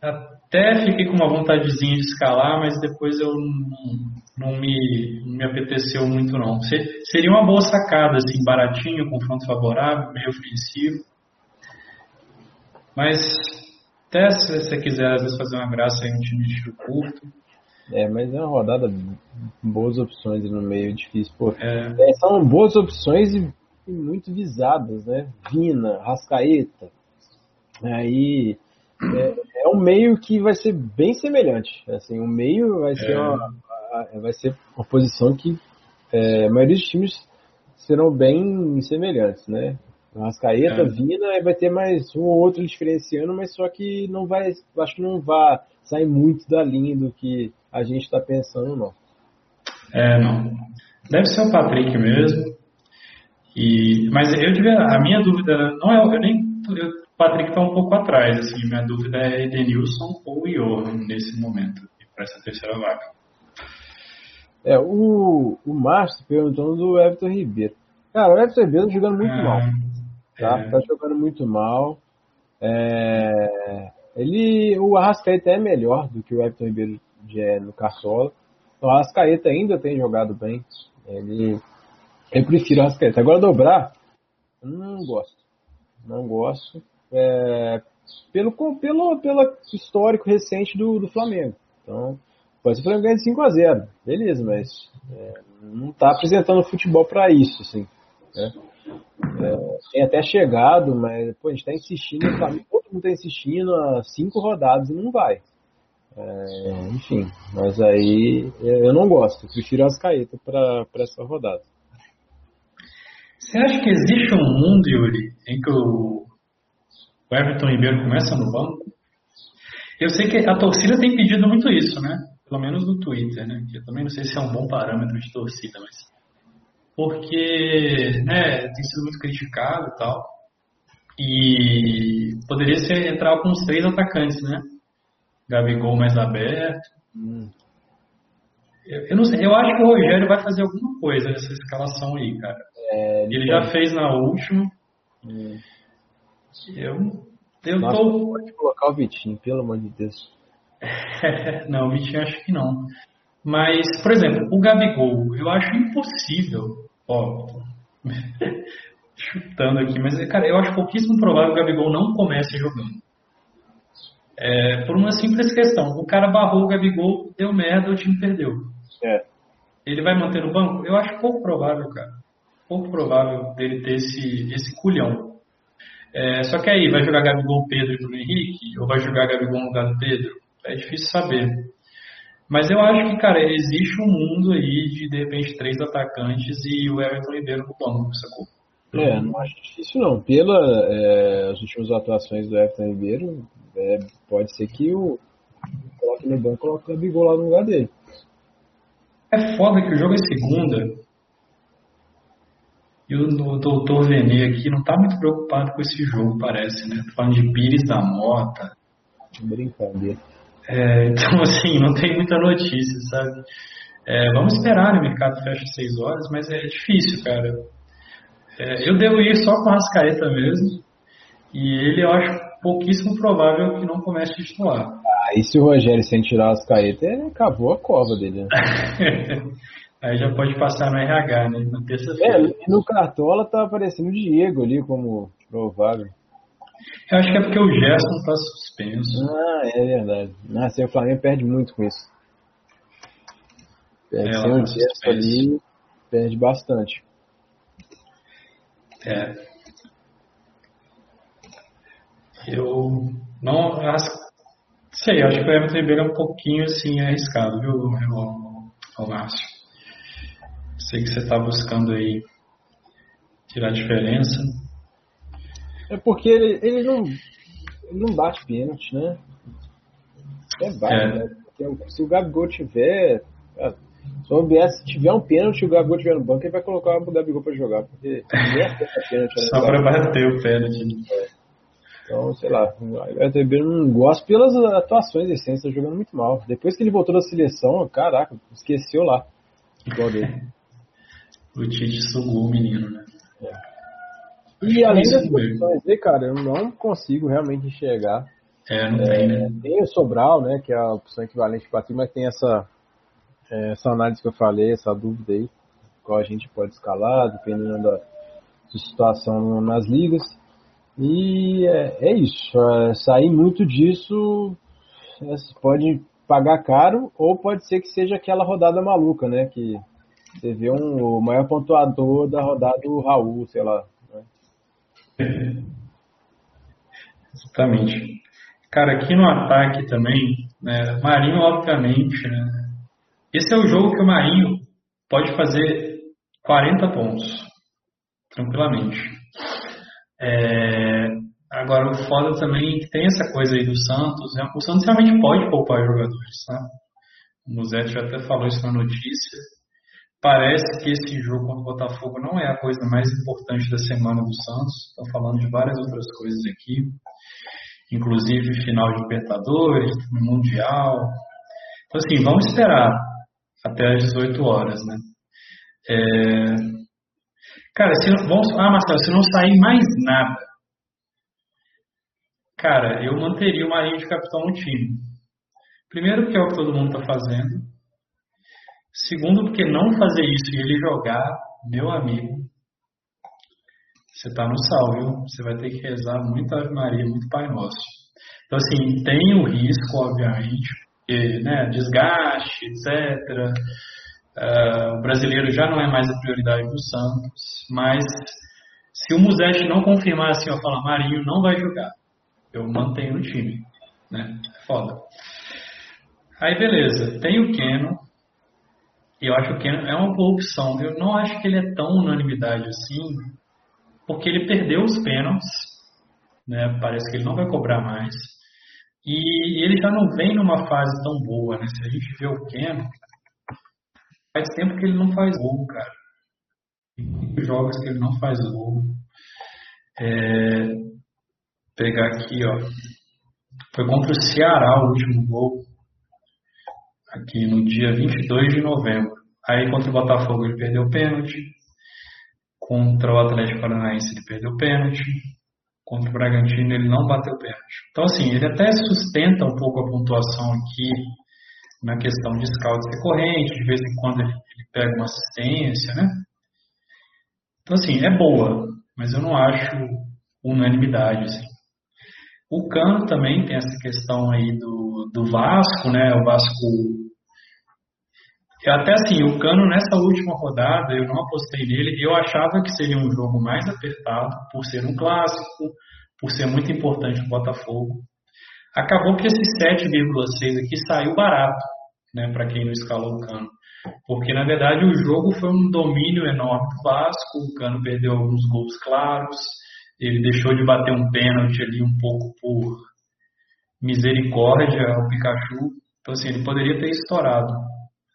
até fiquei com uma vontadezinha de escalar, mas depois eu não, não, me, não me apeteceu muito não. Seria uma boa sacada, assim, baratinho, confronto favorável, meio ofensivo. Mas até se você quiser às vezes fazer uma graça em um time de tiro curto. É, mas é uma rodada boas opções no meio difícil. Pô, é. É, são boas opções e, muito visadas, né? Vina, Rascaeta. Aí é, é, um meio que vai ser bem semelhante. Assim, o meio vai ser, é. uma, vai ser uma posição que é, a maioria dos times serão bem semelhantes, né? O Arrascaeta é. vindo, aí vai ter mais um ou outro diferenciando, mas só que não vai, acho que não vai sair muito da linha do que a gente está pensando, não. É, não. Deve ser o Patrick mesmo. E, mas eu devia, a minha dúvida não é, eu nem, eu, o Patrick está um pouco atrás, assim, minha dúvida é Edenilson ou Johan nesse momento, para essa terceira vaga. É, o, o Márcio perguntando do Everton Ribeiro. Cara, o Everton Ribeiro tá jogando muito é, mal. Tá? É. tá jogando muito mal. É, ele, o Arrascaeta é melhor do que o Everton Ribeiro é no Cartola. O Arrascaeta ainda tem jogado bem. Ele, eu prefiro o Arrascaeta. Agora dobrar, não gosto. Não gosto. É, pelo, pelo, pelo histórico recente do, do Flamengo. Então, pode ser o Flamengo ganhar de 5 a 0 beleza, mas é, não está apresentando futebol para isso, assim. Né? É, tem até chegado, mas pô, a gente está insistindo, todo mundo está insistindo há cinco rodadas e não vai. É, enfim, mas aí eu não gosto, prefiro as caetas para essa rodada. Você acha que existe um mundo, Yuri, em que o Everton Ribeiro começa no banco? Eu sei que a torcida tem pedido muito isso, né? Pelo menos no Twitter, né? Eu também não sei se é um bom parâmetro de torcida, mas porque né, tem sido muito criticado e tal. E poderia ser entrar com os três atacantes, né? Gabigol mais aberto. Hum. Eu, eu, não sei, eu acho que o Rogério vai fazer alguma coisa nessa escalação aí, cara. É, ele já fez na última. Hum. Eu, eu Nossa, tô. Pode colocar o Vitinho, pelo amor de Deus. [LAUGHS] não, o Vitinho acho que não. Mas, por exemplo, o Gabigol, eu acho impossível, ó, [LAUGHS] chutando aqui, mas, cara, eu acho pouquíssimo provável que o Gabigol não comece jogando. É, por uma simples questão, o cara barrou o Gabigol, deu merda, o time perdeu. É. Ele vai manter no banco? Eu acho pouco provável, cara. Pouco provável dele ter esse, esse culhão. É, só que aí, vai jogar Gabigol, Pedro e Bruno Henrique? Ou vai jogar Gabigol no lugar do Pedro? É difícil saber. Mas eu acho que, cara, existe um mundo aí de, de repente, três atacantes e o Everton Ribeiro no banco, sacou? É, não acho difícil não. Pelas é, últimas atuações do Everton Ribeiro, é, pode ser que o coloque no banco coloque o Gabigol lá no lugar dele. É foda que o jogo é segunda e o, o doutor Venê aqui não tá muito preocupado com esse jogo, parece, né? Tô falando de Pires da Mota. Brincadeira. É, [LAUGHS] então, assim, não tem muita notícia, sabe? É, vamos esperar, né? O mercado fecha às 6 horas, mas é difícil, cara. É, eu devo ir só com a Rascaeta mesmo. E ele eu acho pouquíssimo provável que não comece a titular. Ah, e se o Rogério sem tirar as caetas, acabou a cova dele. Né? [LAUGHS] Aí já pode passar no RH, né? Na terça-feira. É, no Cartola tá aparecendo o Diego ali como provável. Eu acho que é porque o Gerson está suspenso. Ah, é verdade. Nossa, o Flamengo perde muito com isso. Perde é, sem o tá Gerson ali, perde bastante. É. Eu não acho, sei, acho que o Everton Ribeiro é um pouquinho assim arriscado, viu, Márcio? Sei que você está buscando aí tirar a diferença. É porque ele, ele não ele não bate pênalti, né? É bate, é. né? Se o Gabigol tiver. Se o OBS tiver um pênalti e o Gabigol tiver no banco, ele vai colocar o Gabigol pra jogar. Porque pênalti. Né? [LAUGHS] Só pra bater o pênalti. É. Então, sei lá, o Ribeiro não gosta pelas atuações recentes, tá jogando muito mal. Depois que ele voltou da seleção, caraca, esqueceu lá. Igual dele. [LAUGHS] o Tite sugou o menino, né? É. E além das posições aí, cara, eu não consigo realmente enxergar. É, não tem, né? Tem o Sobral, né, que é a opção equivalente para mas tem essa, é, essa análise que eu falei, essa dúvida aí, qual a gente pode escalar, dependendo da, da situação nas ligas. E é, é isso, é, sair muito disso é, pode pagar caro ou pode ser que seja aquela rodada maluca, né, que você vê um, o maior pontuador da rodada, o Raul, sei lá, [LAUGHS] Exatamente. Cara, aqui no ataque também, né, Marinho, obviamente, né, esse é o jogo que o Marinho pode fazer 40 pontos, tranquilamente. É, agora, o foda também é que tem essa coisa aí do Santos. Né? O Santos realmente pode poupar jogadores, tá? O Musetti já até falou isso na notícia. Parece que esse jogo contra o Botafogo não é a coisa mais importante da semana do Santos. Estou falando de várias outras coisas aqui, inclusive final de Libertadores, Mundial. Então, assim, vamos esperar até as 18 horas, né? É... Cara, se, vamos, ah, Marcelo, se não sair mais nada, cara, eu manteria o Marinho de capitão no time. Primeiro, que é o que todo mundo está fazendo. Segundo, porque não fazer isso e ele jogar, meu amigo, você está no sal, viu? Você vai ter que rezar muito Ave Maria, muito Pai Nosso. Então, assim, tem o risco, obviamente, porque, né, desgaste, etc. Uh, ah, o brasileiro já não é mais a prioridade do Santos, mas se o Musetti não confirmar assim, eu falo, Marinho não vai jogar, eu mantenho o time, né? Foda. Aí beleza, tem o Keno, eu acho que é uma boa opção. Eu não acho que ele é tão unanimidade assim, porque ele perdeu os pênaltis, né? Parece que ele não vai cobrar mais. E ele já não vem numa fase tão boa, né? Se a gente vê o Keno, faz tempo que ele não faz gol, cara. Tem jogos que ele não faz gol. É, pegar aqui, ó. Foi contra o Ceará o último gol aqui no dia 22 de novembro. Aí contra o Botafogo ele perdeu o pênalti, contra o Atlético Paranaense ele perdeu o pênalti, contra o Bragantino ele não bateu o pênalti. Então assim, ele até sustenta um pouco a pontuação aqui na questão de scouts recorrente, de vez em quando ele, ele pega uma assistência, né? Então assim, é boa, mas eu não acho unanimidade, assim. O Cano também tem essa questão aí do, do Vasco, né? O Vasco até assim, o Cano nessa última rodada, eu não apostei nele, eu achava que seria um jogo mais apertado, por ser um clássico, por ser muito importante o Botafogo. Acabou que esse 7,6 aqui saiu barato, né, para quem não escalou o Cano. Porque na verdade o jogo foi um domínio enorme do Vasco, o Cano perdeu alguns gols claros, ele deixou de bater um pênalti ali um pouco por misericórdia ao Pikachu. Então assim, ele poderia ter estourado.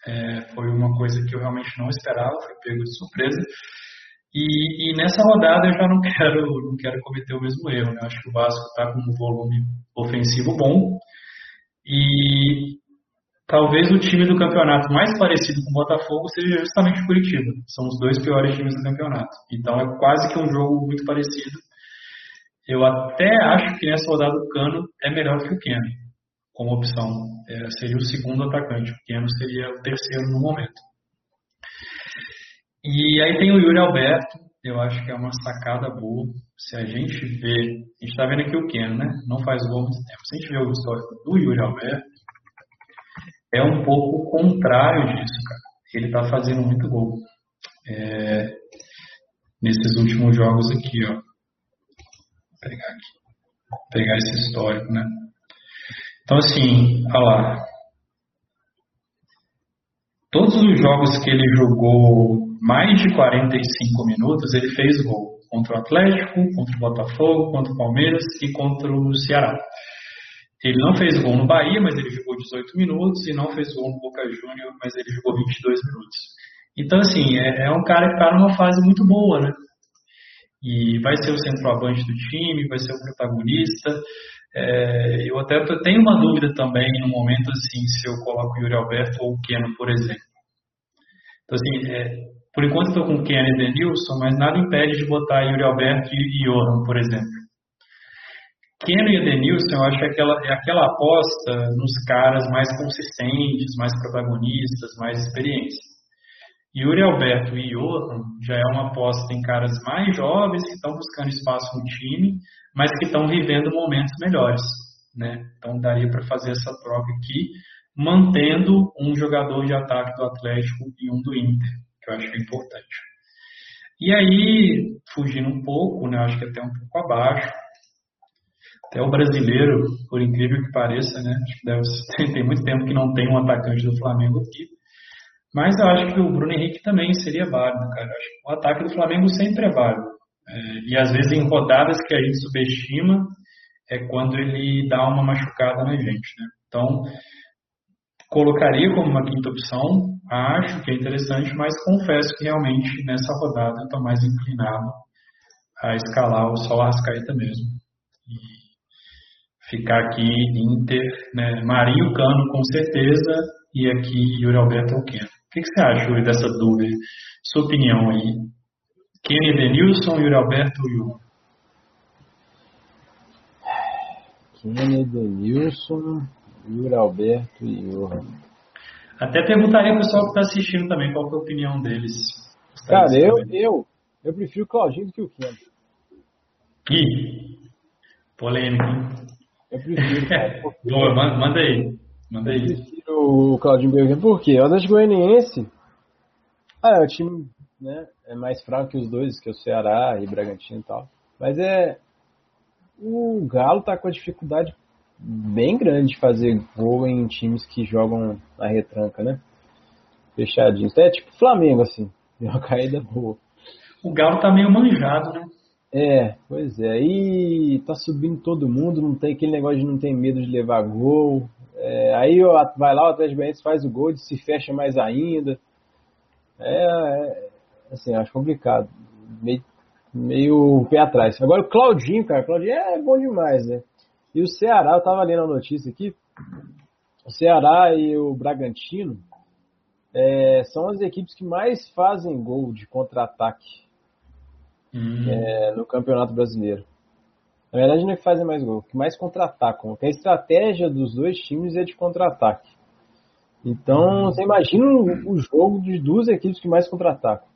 É, foi uma coisa que eu realmente não esperava, foi pego de surpresa. E, e, nessa rodada eu já não [LAUGHS] quero, não quero cometer o mesmo erro. Né? Acho que o Vasco está com um volume ofensivo bom. E talvez o time do campeonato mais parecido com o Botafogo seja justamente o Curitiba. São os dois piores times do campeonato. Então é quase que um jogo muito parecido. Eu até acho que nessa rodada o Cano é melhor que o Keno como opção. É, seria o segundo atacante, o Keno seria o terceiro no momento. E aí tem o Yuri Alberto, eu acho que é uma sacada boa. Se a gente vê, a gente está vendo aqui o Keno, né? Não faz gol muito tempo. Se a gente vê o histórico do Yuri Alberto, é um pouco o contrário disso, cara. Ele está fazendo muito gol. É, nesses últimos jogos aqui, ó. Vou pegar aqui. Vou pegar esse histórico, né? Então, assim, olha lá. Todos os jogos que ele jogou mais de 45 minutos, ele fez gol. Contra o Atlético, contra o Botafogo, contra o Palmeiras e contra o Ceará. Ele não fez gol no Bahia, mas ele jogou 18 minutos, e não fez gol no Boca Júnior, mas ele jogou 22 minutos. Então, assim, é, é um cara que está numa fase muito boa, né? E vai ser o centroavante do time, vai ser o protagonista. É, eu até tenho uma dúvida também no momento assim se eu coloco o Yuri Alberto ou o Keno, por exemplo. Então assim, é, por enquanto estou com o Keno e Denilson, mas nada impede de botar Yuri Alberto e Johan, por exemplo. Keno e Edenilson, eu acho que é aquela, é aquela aposta nos caras mais consistentes, mais protagonistas, mais experientes. Yuri Alberto e Johan já é uma aposta em caras mais jovens que estão buscando espaço no time, mas que estão vivendo momentos melhores. Né? Então daria para fazer essa troca aqui, mantendo um jogador de ataque do Atlético e um do Inter, que eu acho que é importante. E aí, fugindo um pouco, né, acho que até um pouco abaixo, até o brasileiro, por incrível que pareça, né, acho que deve, [LAUGHS] tem muito tempo que não tem um atacante do Flamengo aqui, mas eu acho que o Bruno Henrique também seria válido, cara. O ataque do Flamengo sempre é válido. É, e às vezes em rodadas que a gente subestima é quando ele dá uma machucada na gente, né? Então, colocaria como uma quinta opção, acho que é interessante, mas confesso que realmente nessa rodada eu estou mais inclinado a escalar o Sol Arrascaeta mesmo. E ficar aqui Inter, né? Marinho Cano com certeza, e aqui Yuri Alberto Alqueno. O que, que você acha, Yuri, dessa dúvida? Sua opinião aí. Kenny Denilson, Yuri Alberto Yuri? Kenny Denilson, Yuri Alberto e Yuri. Até perguntaria pro pessoal que está assistindo também qual é a opinião deles. Cara, eu, eu, eu prefiro o Claudinho do que o Kenny. Ih, polêmico, hein? Eu prefiro, [LAUGHS] cara. Boa, manda aí. Manda aí. Eu prefiro o Claudinho Berger. Por quê? O Atlético Goianiense ah, é o time né, é mais fraco que os dois, que é o Ceará e Bragantino e tal. Mas é. O Galo tá com a dificuldade bem grande de fazer gol em times que jogam na retranca, né? Fechadinhos. É tipo Flamengo, assim. Deu [LAUGHS] uma caída boa. O Galo tá meio manjado, né? É, pois é. E tá subindo todo mundo, não tem aquele negócio de não ter medo de levar gol. É, aí vai lá, o Atlético Goianiense faz o gol, se fecha mais ainda. É, é assim, acho complicado. Meio, meio pé atrás. Agora o Claudinho, cara, o Claudinho é bom demais, né? E o Ceará, eu tava lendo a notícia aqui, o Ceará e o Bragantino é, são as equipes que mais fazem gol de contra-ataque hum. é, no Campeonato Brasileiro. Na verdade, não é que fazem mais gol, que mais contra-atacam. A estratégia dos dois times é de contra-ataque. Então, você imagina o, jogo de duas equipes que mais contra-atacam.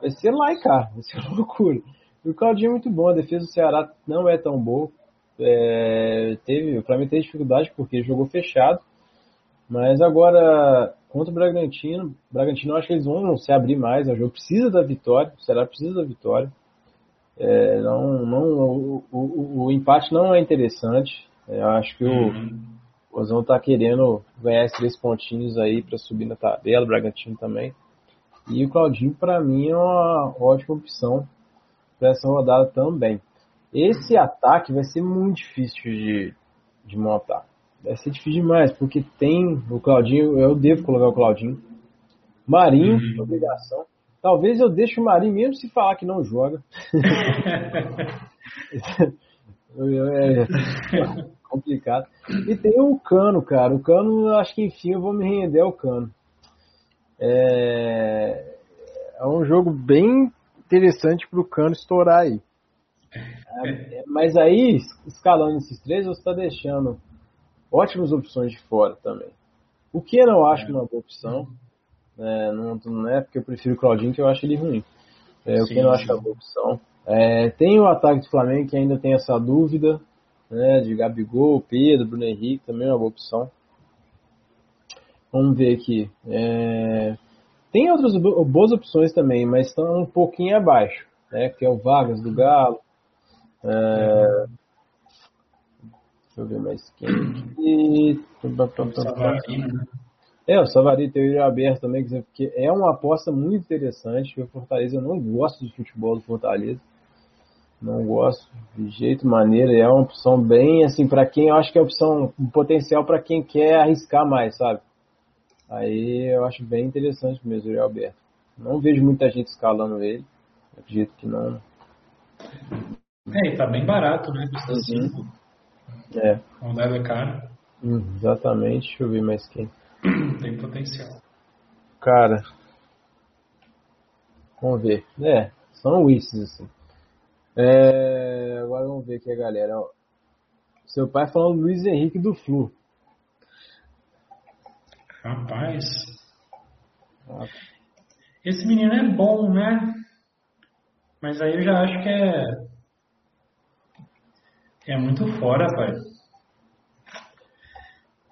Vai ser lá e cá, vai ser loucura. E o Claudinho é muito bom, a defesa do Ceará não é tão boa. É, teve, o Flamengo teve dificuldade porque jogou fechado. Mas agora, contra o Bragantino, o Bragantino eu acho que eles vão se abrir mais. O jogo precisa da vitória, o Ceará precisa da vitória. É, não, não, o, o, o, empate não é interessante. É, eu acho que o, uhum. Ozão tá querendo ganhar esses três pontinhos aí para subir na tabela, o Bragantino também. E o Claudinho, para mim, é uma ótima opção para essa rodada também. Esse ataque vai ser muito difícil de, de montar. Vai ser difícil demais, porque tem o Claudinho, eu devo colocar o Claudinho. Marinho, uhum. obrigação. Talvez eu deixe o Marinho mesmo se falar que não joga. [LAUGHS] [LAUGHS] é, complicado. E tem o Cano, cara. O Cano, acho que enfim eu vou me render ao Cano. É, é um jogo bem interessante para o Cano estourar aí. É, mas aí, escalando esses três, você está deixando ótimas opções de fora também. O que eu não acho uma boa opção, é, não, não, é porque eu prefiro o Claudinho, que eu acho ele ruim. É, o que eu não acho é uma boa opção. É, tem o ataque do Flamengo que ainda tem essa dúvida né, de Gabigol, Pedro, Bruno Henrique, também é uma boa opção. Vamos ver aqui. É... Tem outras boas opções também, mas estão um pouquinho abaixo, né, que é o Vargas do Galo. É... Deixa eu ver mais quem aqui. É, o Savarino tem o aberto também, porque é uma aposta muito interessante. O Fortaleza, eu não gosto de futebol do Fortaleza. Não gosto de jeito, maneira. É uma opção bem assim para quem eu acho que é opção um potencial para quem quer arriscar mais, sabe? Aí eu acho bem interessante mesmo o Alberto. Não vejo muita gente escalando ele. Acredito que não. É, e tá bem barato, né? Custa 5. Uhum. É. Não leva caro. Hum, exatamente. Deixa eu ver mais quem. [CLEARS THROAT] Tem potencial. Cara. Vamos ver. É, são wishes, assim. É, agora vamos ver aqui a galera. Ó. Seu pai falando Luiz Henrique do Flu. Rapaz. Esse menino é bom, né? Mas aí eu já acho que é. É muito fora, pai.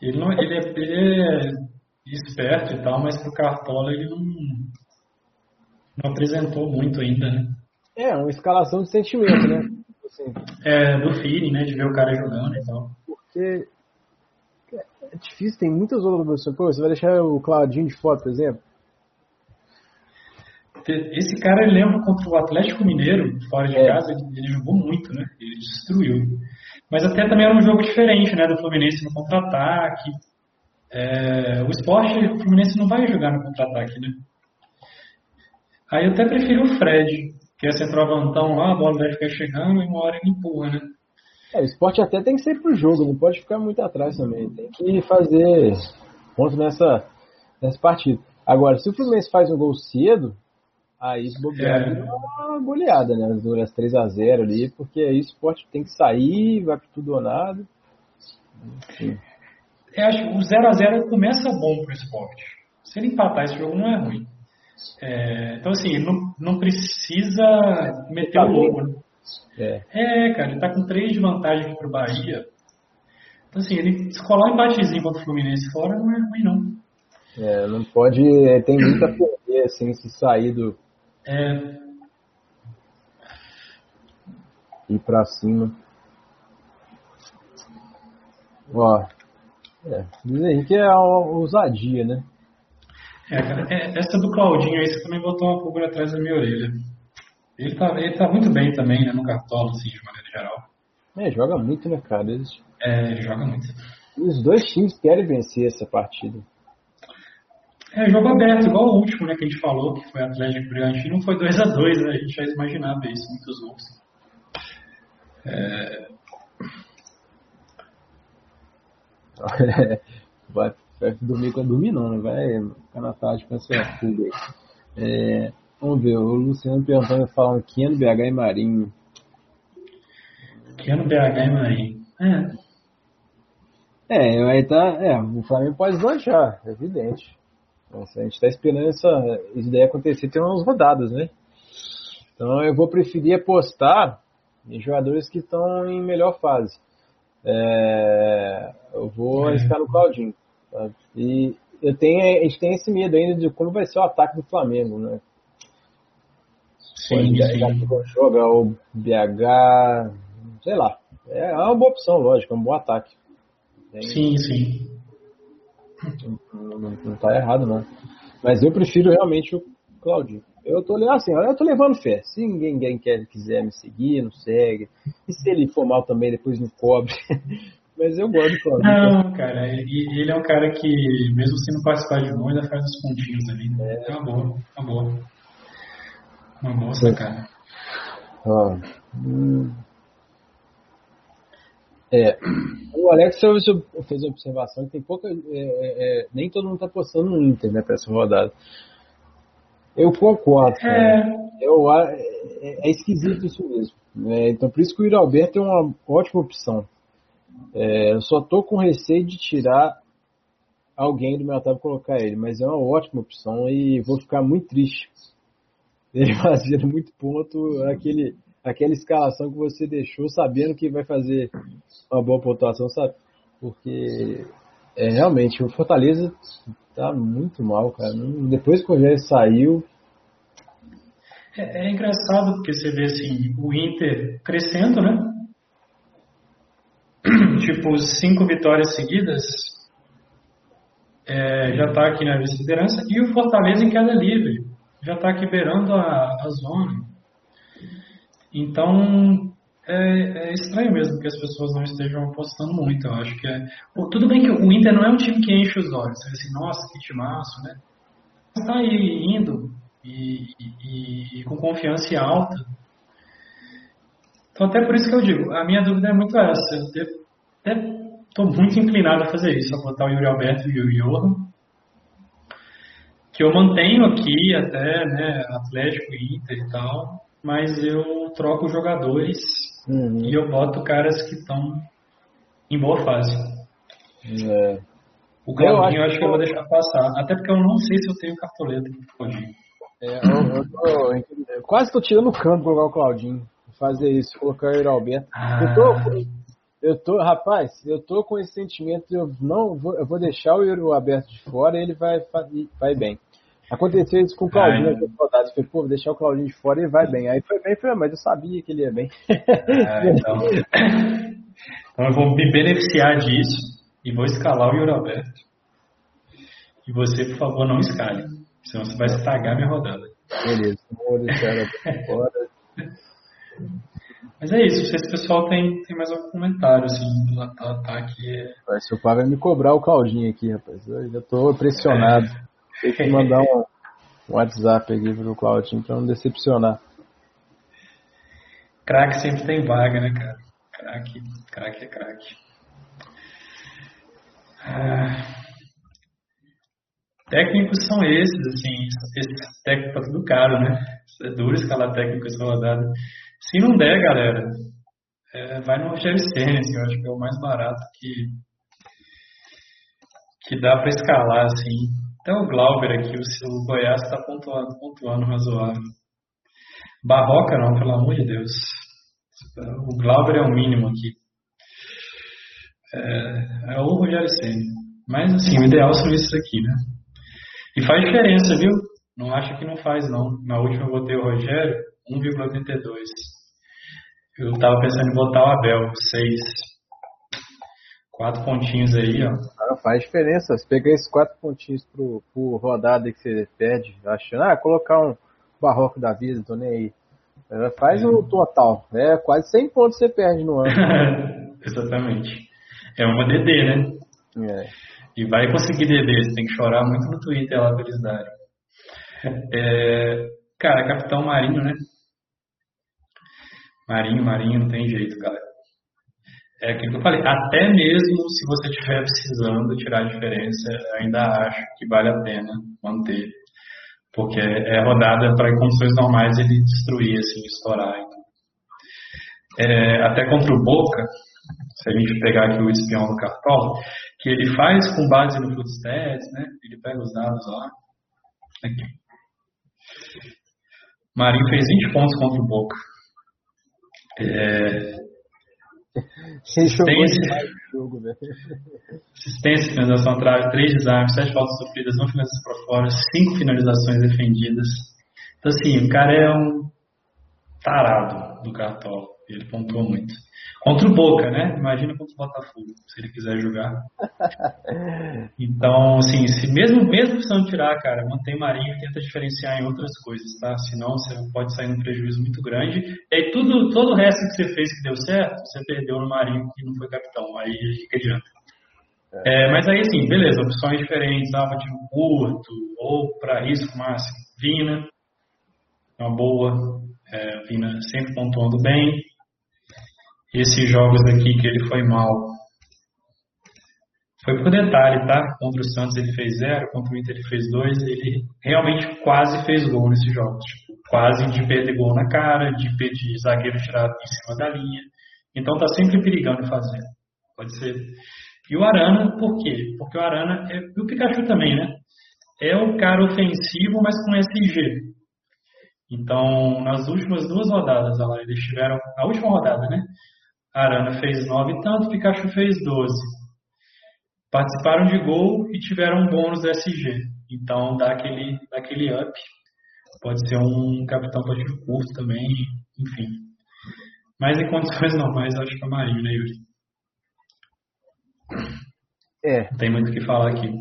Ele, não, ele, é, ele é esperto e tal, mas pro Cartola ele não, não apresentou muito ainda, né? É, uma escalação de sentimento, né? Assim, é, do feeling, né? De ver o cara jogando e tal. Porque é difícil, tem muitas outras opções. Pô, você vai deixar o Claudinho de foto, por exemplo? esse cara ele lembra contra o Atlético Mineiro, fora de é. casa, ele, ele, jogou muito, né? Ele destruiu. Mas até também era um jogo diferente, né? Do Fluminense no contra-ataque. É, o esporte, o Fluminense não vai jogar no contra-ataque, né? Aí eu até prefiro o Fred, que é centroavantão lá, a bola vai ficar chegando e uma hora ele empurra, né? É, o esporte até tem que ser pro jogo, não pode ficar muito atrás também. Tem que fazer ponto nessa, nessa partida. Agora, se o Fluminense faz um gol cedo, aí bobear é. uma goleada, né? As 3x0 ali, porque aí o esporte tem que sair, vai pro tudo ou nada. Enfim. Eu acho que o 0x0 começa bom pro esporte. Se ele empatar esse jogo não é ruim. É, então assim, não, não precisa meter o louco, né? É. é, cara, ele tá com 3 de vantagem aqui pro Bahia. Então assim, ele descolar um empatezinho contra o Fluminense fora não é ruim não. É, não pode. É, tem muito a perder, assim, se sair do. É. Ir pra cima. Ó. É, Luiz Henrique é uma ousadia, né? É, cara, é, essa do Claudinho aí, você também botou uma pulga atrás da minha orelha. Ele tá, ele tá muito bem também, né, no cartola, assim, de maneira geral. É, joga muito, né, cara? Eles... É, ele joga muito. Os dois times querem vencer essa partida. É, jogo aberto, igual o último, né, que a gente falou, que foi Atlético Bragantino, foi 2 a 2 né, a gente já imaginava isso, muitos gols. É... [LAUGHS] vai, vai dormir com dormir não, né? Vai ficar na tarde com essa [LAUGHS] fuga é, Vamos ver, o Luciano perguntando, falando Keno, BH e Marinho. Keno, BH e Marinho. É. É, aí tá. É, o Flamengo pode deslanchar, é evidente. Nossa, a gente está esperando essa ideia acontecer, tem umas rodadas, né? Então eu vou preferir apostar em jogadores que estão em melhor fase. É, eu vou é. arriscar no Claudinho. Tá? E eu tenho, a gente tem esse medo ainda de como vai ser o ataque do Flamengo, né? Sim, sim. Joga o BH, sei lá. É uma boa opção, lógico, é um bom ataque. Tem, sim, sim. Não, não, não tá errado, não. Mas eu prefiro realmente o Claudinho. Eu tô assim, eu tô levando fé. Se ninguém quer, quiser me seguir, não segue. E se ele for mal também, depois não cobre. [LAUGHS] Mas eu gosto do Claudinho. Não, cara, ele, ele, é um cara que, mesmo se não participar de novo, ainda faz os pontinhos ali. É, é uma boa, uma boa. Uma boa sacada. Ó, hum. É, o Alex fez a observação que tem pouca. É, é, é, nem todo mundo está postando no Inter, né, para essa rodada. Eu concordo, cara. É. Eu, é, é, esquisito isso mesmo. Né? Então, por isso que o Yuri Alberto é uma ótima opção. É, eu só tô com receio de tirar alguém do meu ataque e colocar ele, mas é uma ótima opção e vou ficar muito triste. Ele [LAUGHS] fazendo muito ponto, aquele aquela escalação que você deixou sabendo que vai fazer uma boa pontuação, sabe? Porque é, realmente o Fortaleza tá muito mal, cara. Depois que o Rogério saiu. É, é, engraçado porque você vê assim, o Inter crescendo, né? [CLEARS THROAT] tipo, cinco vitórias seguidas. É, já está aqui na vice-liderança. E o Fortaleza em queda livre. Já está aqui beirando a, a zona. Então, é, é, estranho mesmo que as pessoas não estejam apostando muito. Eu acho que é. Tudo bem que o Inter não é um time que enche os olhos. Você assim, nossa, que timaço, né? Está aí indo e, e, e, com confiança alta. Então, até por isso que eu digo, a minha dúvida é muito essa. Estou muito inclinado a fazer isso, a botar o Yuri Alberto e o Johan. Que eu mantenho aqui até, né, Atlético, Inter e tal mas eu troco jogadores uhum. e eu boto caras que estão em boa fase. É. O Claudinho eu acho, eu acho que eu vou deixar passar, até porque eu não sei se eu tenho cartoleta pro Claudinho. É, eu, eu, quase tô tirando o campo colocar o Claudinho. Fazer isso, colocar o Alberto. Ah. Eu tô, eu tô, rapaz, eu tô com esse sentimento, eu não vou, eu vou deixar o Euro aberto de fora e ele vai, vai bem. Aconteceu isso com o Claudinho nas rodadas. Falei, pô, vou deixar o Claudinho de fora e vai bem. Aí foi bem, foi, mas eu sabia que ele ia bem. Ah, então... [LAUGHS] então eu vou me beneficiar disso e vou escalar o Yuri Alberto. E você, por favor, não escale. Senão você vai estragar minha rodada. Beleza, vou deixar ela fora. Mas é isso, não sei se o pessoal tem, tem mais algum comentário, assim, do ataque. É... Mas seu pai vai me cobrar o Claudinho aqui, rapaz. Eu já tô pressionado. É. Tem que mandar um, WhatsApp aqui pro Claudinho pra não decepcionar. Crack sempre tem vaga, né, cara? Crack, crack é crack. Ah, técnicos são esses, assim, esses técnicos tá tudo caro, né? É duro escalar técnico essa rodada. Se não der, galera, é, vai no Rogério Senna, assim, eu acho que é o mais barato que, que dá para escalar, assim. Até o Glauber aqui, o, o Goiás está pontuando, pontuando razoável. Barroca não, pelo amor de Deus. O Glauber é o mínimo aqui. É, é o Rogério Senna. Mas assim, o ideal são esses aqui, né? E faz diferença, viu? Não acho que não faz, não. Na última eu botei o Rogério, 1,82. Eu tava pensando em botar o Abel, 6. Quatro pontinhos aí, ó. Faz diferença. Se pegar esses quatro pontinhos pro, pro rodada que você perde, achando, ah, colocar um barroco da vida, tô nem aí. Faz é. o total. É quase 100 pontos você perde no ano. [LAUGHS] Exatamente. É uma DD, né? É. E vai conseguir DD. Você tem que chorar muito no Twitter lá pra eles darem. É, cara, Capitão Marinho, né? Marinho, Marinho, não tem jeito, galera. É aquilo que eu falei, até mesmo se você estiver precisando tirar a diferença, ainda acho que vale a pena manter. Porque é rodada para em condições normais ele destruir, assim, estourar. Então. É, até contra o Boca, se a gente pegar aqui o espião do Cartola, que ele faz com base no Footstats, né? Ele pega os dados lá. Aqui. Marinho fez 20 pontos contra o Boca. É... Assistência, jogo, assistência, finalização atrás, 3 desarmes, 7 faltas sofridas, 1 finalização para fora, 5 finalizações defendidas. Então, assim, o cara é um tarado do Cartola. Ele pontuou muito. Contra o Boca, né? Imagina contra o Botafogo, se ele quiser jogar. [LAUGHS] Então, assim, se mesmo, mesmo precisando tirar, cara, mantém Marinho e tenta diferenciar em outras coisas, tá? Senão você pode sair num prejuízo muito grande. E aí tudo, todo o resto que você fez que deu certo, você perdeu no Marinho que não foi capitão. Aí fica adianta. É, mas aí, assim, beleza, opções diferentes, alvo de curto, ou para risco máximo, Vina, uma boa, é, Vina sempre pontuando bem esses jogos aqui que ele foi mal. Foi por detalhe, tá? Contra o Santos ele fez zero, contra o Inter ele fez dois. Ele realmente quase fez gol nesses jogos. Quase de perder gol na cara, de pedir zagueiro tirado em cima da linha. Então tá sempre perigando fazer. Pode ser. E o Arana, por quê? Porque o Arana, é, e o Pikachu também, né? É o cara ofensivo, mas com SG. Então, nas últimas duas rodadas, lá, eles tiveram. Na última rodada, né? Arana fez 9 e tanto, Pikachu fez 12. Participaram de gol e tiveram um bônus SG. Então dá aquele, dá aquele up. Pode ser um capitão para tiro curto também, enfim. Mas em condições [LAUGHS] normais, acho que é Marinho, né, Yuri? É. Não tem muito o que falar aqui.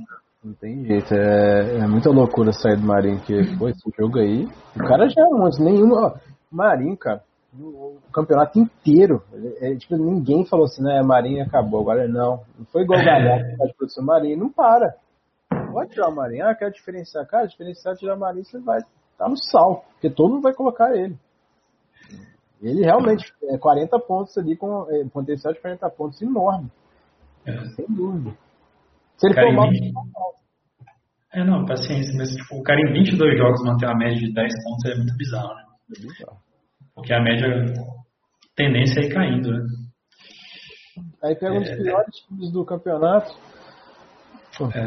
Não tem jeito, é, é muita loucura sair do Marinho, que foi esse jogo aí. O cara já é um nenhuma. Marinho, cara, o campeonato inteiro. É, tipo, ninguém falou assim, né, Marinho acabou, agora não. Não foi igual o Galhardo, que de produção Marinho, não para. Pode tirar o Marinho, ah, quer diferenciar, cara, diferenciar, tirar o Marinho, você vai tá no sal, porque todo mundo vai colocar ele. Ele realmente é 40 pontos ali com é, potencial de 40 pontos enorme. É. Sem dúvida. Se ele for mal, 20... É, não, paciência, mas tipo, o cara em 22 jogos manter uma média de 10 pontos é muito bizarro, né? É bizarro. Porque a média tendência é ir caindo, né? Aí pega um dos é, piores times do campeonato. É,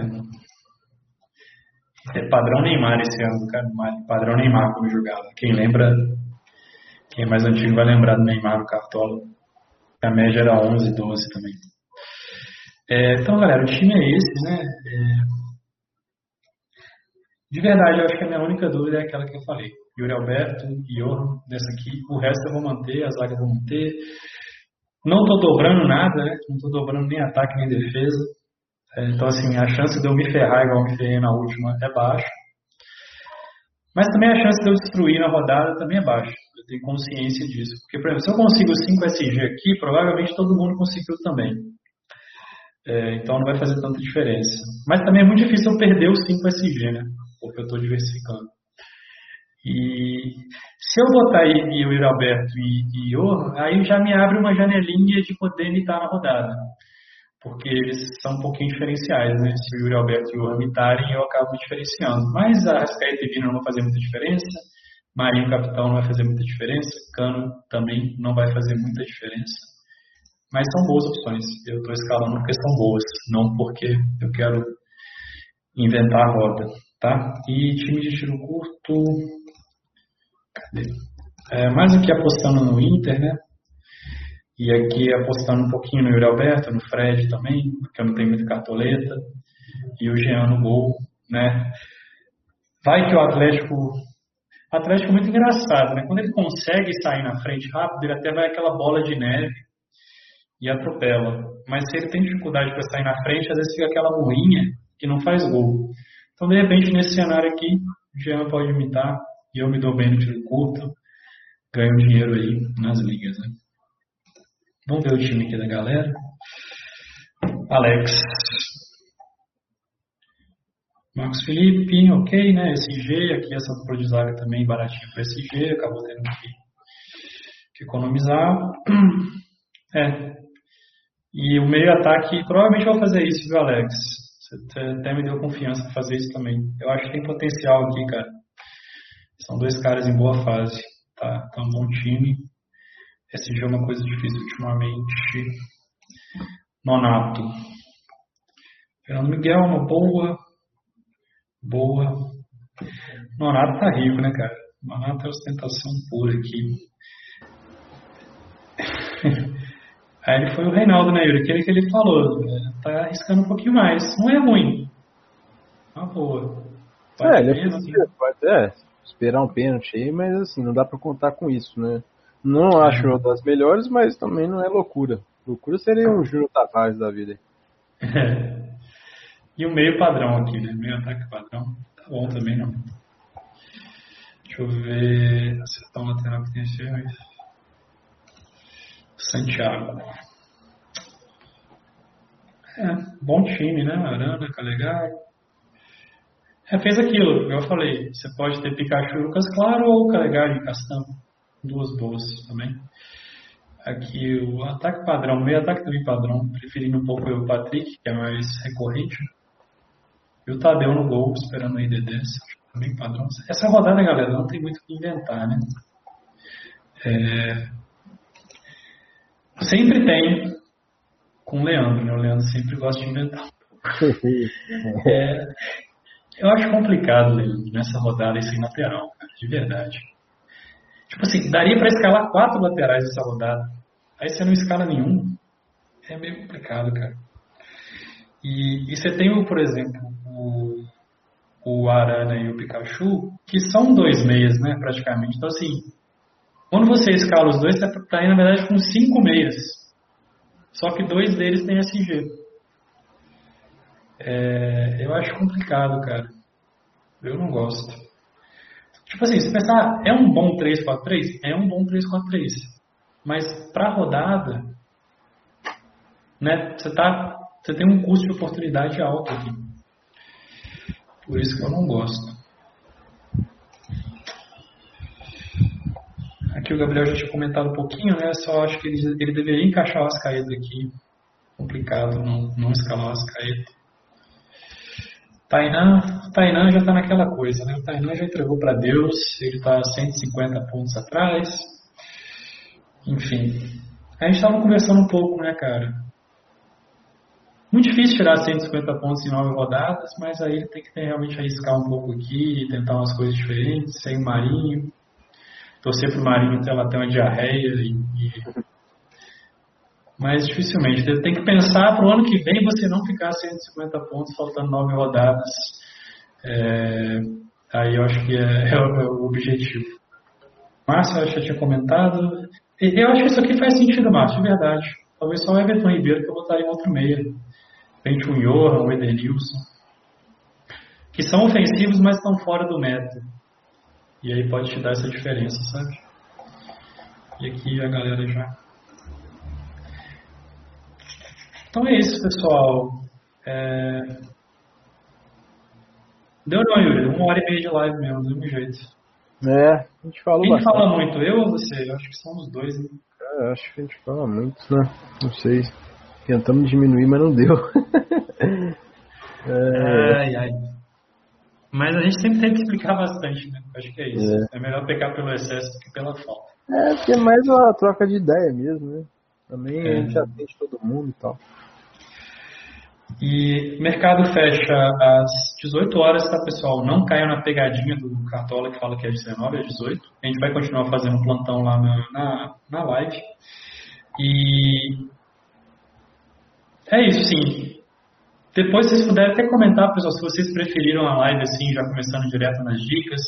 é padrão Neymar esse ano, cara. Padrão Neymar como jogava. Quem lembra, quem é mais antigo vai lembrar do Neymar no Cartola. A média era 11, 12 também. É, então, galera, o time é esse, né? É, de verdade, eu acho que a minha única dúvida é aquela que eu falei. Yuri Alberto, Johan, dessa aqui. O resto eu vou manter, a zaga eu vou manter. Não estou dobrando nada, né? Não estou dobrando nem ataque nem defesa. É, então, assim, a chance de eu me ferrar igual me ferrei na última é baixa. Mas também a chance de eu destruir na rodada também é baixa. Eu tenho consciência disso. Porque, por exemplo, se eu consigo 5 SG aqui, provavelmente todo mundo conseguiu também. É, então não vai fazer tanta diferença. Mas também é muito difícil eu perder os 5 SG, né? Porque eu estou diversificando. E se eu botar o Alberto e, o aí já me abre uma janelinha de poder imitar na rodada. Porque eles são um pouquinho diferenciais, né? Se o Yuri Alberto e o imitarem, eu acabo me diferenciando. Mas a Rascaeta e Vina não vai fazer muita diferença. Marinho Capitão não vai fazer muita diferença. Cano também não vai fazer muita diferença. Mas são boas opções. Eu estou escalando porque são boas, não porque eu quero inventar a roda, tá? E time de tiro curto? É, mais aqui apostando no Inter, né? E aqui apostando um pouquinho no Yuri Alberto, no Fred também, porque eu não tenho muita cartoleta. E o Jean no gol, né? Vai que o Atlético. O Atlético é muito engraçado, né? Quando ele consegue sair na frente rápido, ele até vai aquela bola de neve e atropela. Mas se ele tem dificuldade para sair na frente, às vezes fica aquela moinha que não faz gol. Então, de repente, nesse cenário aqui, o Jean pode imitar e eu me dou bem no tiro curto, ganho dinheiro aí nas ligas. Né? Vamos ver o time aqui da galera. Alex. Marcos Felipe, ok, né? SG, aqui essa dupla de zaga também baratinha para SG, acabou tendo que, que economizar. [CLEARS THROAT] É. E o meio ataque, provavelmente vou fazer isso, viu, Alex? Você até me deu confiança para fazer isso também. Eu acho que tem potencial aqui, cara. São dois caras em boa fase, tá? Tá um bom time. SG é uma coisa difícil ultimamente. Nonato. Fernando Miguel, uma boa. Boa. Nonato tá rico, né, cara? Nonato é ostentação pura aqui. [LAUGHS] Aí ele foi o Reinaldo, né, Yuri? Aquele que ele falou. É, tá arriscando um pouquinho mais. Não é ruim. Uma boa. Pode é, ele é, pode, é, esperar um pênalti aí, mas assim, não dá para contar com isso, né? Não acho uma das melhores, mas também não é loucura. Loucura seria um Júnior Tavares da vida. É. [LAUGHS] E o meio padrão aqui, né? Meio ataque padrão. Tá bom também, não. Deixa eu ver. Acertar um lateral que tem esse Santiago. É, bom time, né? Arana, Calegari. É, fez aquilo, eu falei. Você pode ter Pikachu Lucas Claro ou Calegari e Castão. Duas boas também. Aqui o ataque padrão, meio ataque também padrão, preferindo um pouco o Patrick, que é mais recorrente. E o Tadeu no gol, esperando o IDD, também padrão. Essa rodada, galera, não tem muito o que inventar, né? É... Sempre tem com o Leandro, né? O Leandro sempre gosta de inventar. [LAUGHS] é... Eu acho complicado, nessa rodada esse lateral, cara, de verdade. Tipo assim, daria para escalar quatro laterais nessa rodada. Aí você não escala nenhum. É meio complicado, cara. E, e você tem, por exemplo, o, o Arana e o Pikachu, que são dois meias, né, praticamente. Então, assim, quando você escala os dois, você está aí, na verdade, com cinco meias. Só que dois deles têm SG. É, eu acho complicado, cara. Eu não gosto. Tipo assim, se pensar, é um bom 3-4-3? É um bom 3-4-3. Mas pra rodada, né, você, tá, você tem um custo de oportunidade alto aqui. Por isso que eu não gosto. Aqui o Gabriel já tinha comentado um pouquinho, né? Só acho que ele, ele deveria encaixar o Ascaeta aqui. Complicado não, não escalar o Ascaeta. Tainan, Tainan já está naquela coisa, né? O Tainan já entregou para Deus, ele está 150 pontos atrás. Enfim, a gente estava conversando um pouco, né, cara? Muito difícil tirar 150 pontos em nove rodadas, mas aí ele tem que realmente arriscar um pouco aqui, tentar umas coisas diferentes, sem o Marinho, torcer pro Marinho até ela ter uma diarreia e, e mas dificilmente. Tem que pensar para o ano que vem você não ficar 150 pontos faltando nove rodadas. É, aí eu acho que é, [LAUGHS] é, o, é o, objetivo. Márcio, eu já tinha comentado. Eu acho que isso aqui faz sentido, Márcio, de verdade. Talvez só o Everton Ribeiro que eu botaria em outro meio. De repente um Johan, um Edenilson. Que são ofensivos, mas estão fora do método. E aí pode te dar essa diferença, sabe? E aqui a galera já. Então é isso, pessoal. É... Deu não, Yuri. Uma hora e meia de live mesmo, do mesmo jeito. É, a gente falou Quem bastante. fala muito, eu ou você? Eu acho que são os dois, né? É, acho que a gente fala muito, né? Não sei. Tentamos diminuir, mas não deu. [LAUGHS] é... Ai, ai. Mas a gente sempre tem que explicar bastante, né? Acho que é isso. É, é melhor pecar pelo excesso do que pela falta. É, porque é mais uma troca de ideia mesmo, né? Também é. a gente atende todo mundo e tal. E mercado fecha às 18 horas, tá, pessoal? Não caiam na pegadinha do Cartola que fala que é 19 às 18. A gente vai continuar fazendo plantão lá na, na, na live. E é isso, sim. Depois vocês puderem até comentar, pessoal, se vocês preferiram a live assim, já começando direto nas dicas,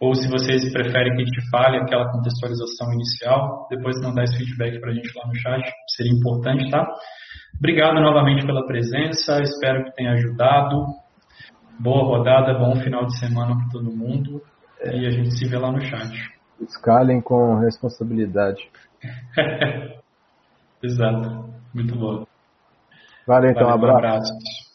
ou se vocês preferem que a gente fale aquela contextualização inicial, depois mandar esse feedback para a gente lá no chat, seria importante, tá? Obrigado novamente pela presença, espero que tenha ajudado. Boa rodada, bom final de semana para todo mundo e a gente se vê lá no chat. Escalem com responsabilidade. [LAUGHS] Exato, muito bom. Valeu, então, Valeu, um abraço. Um abraço.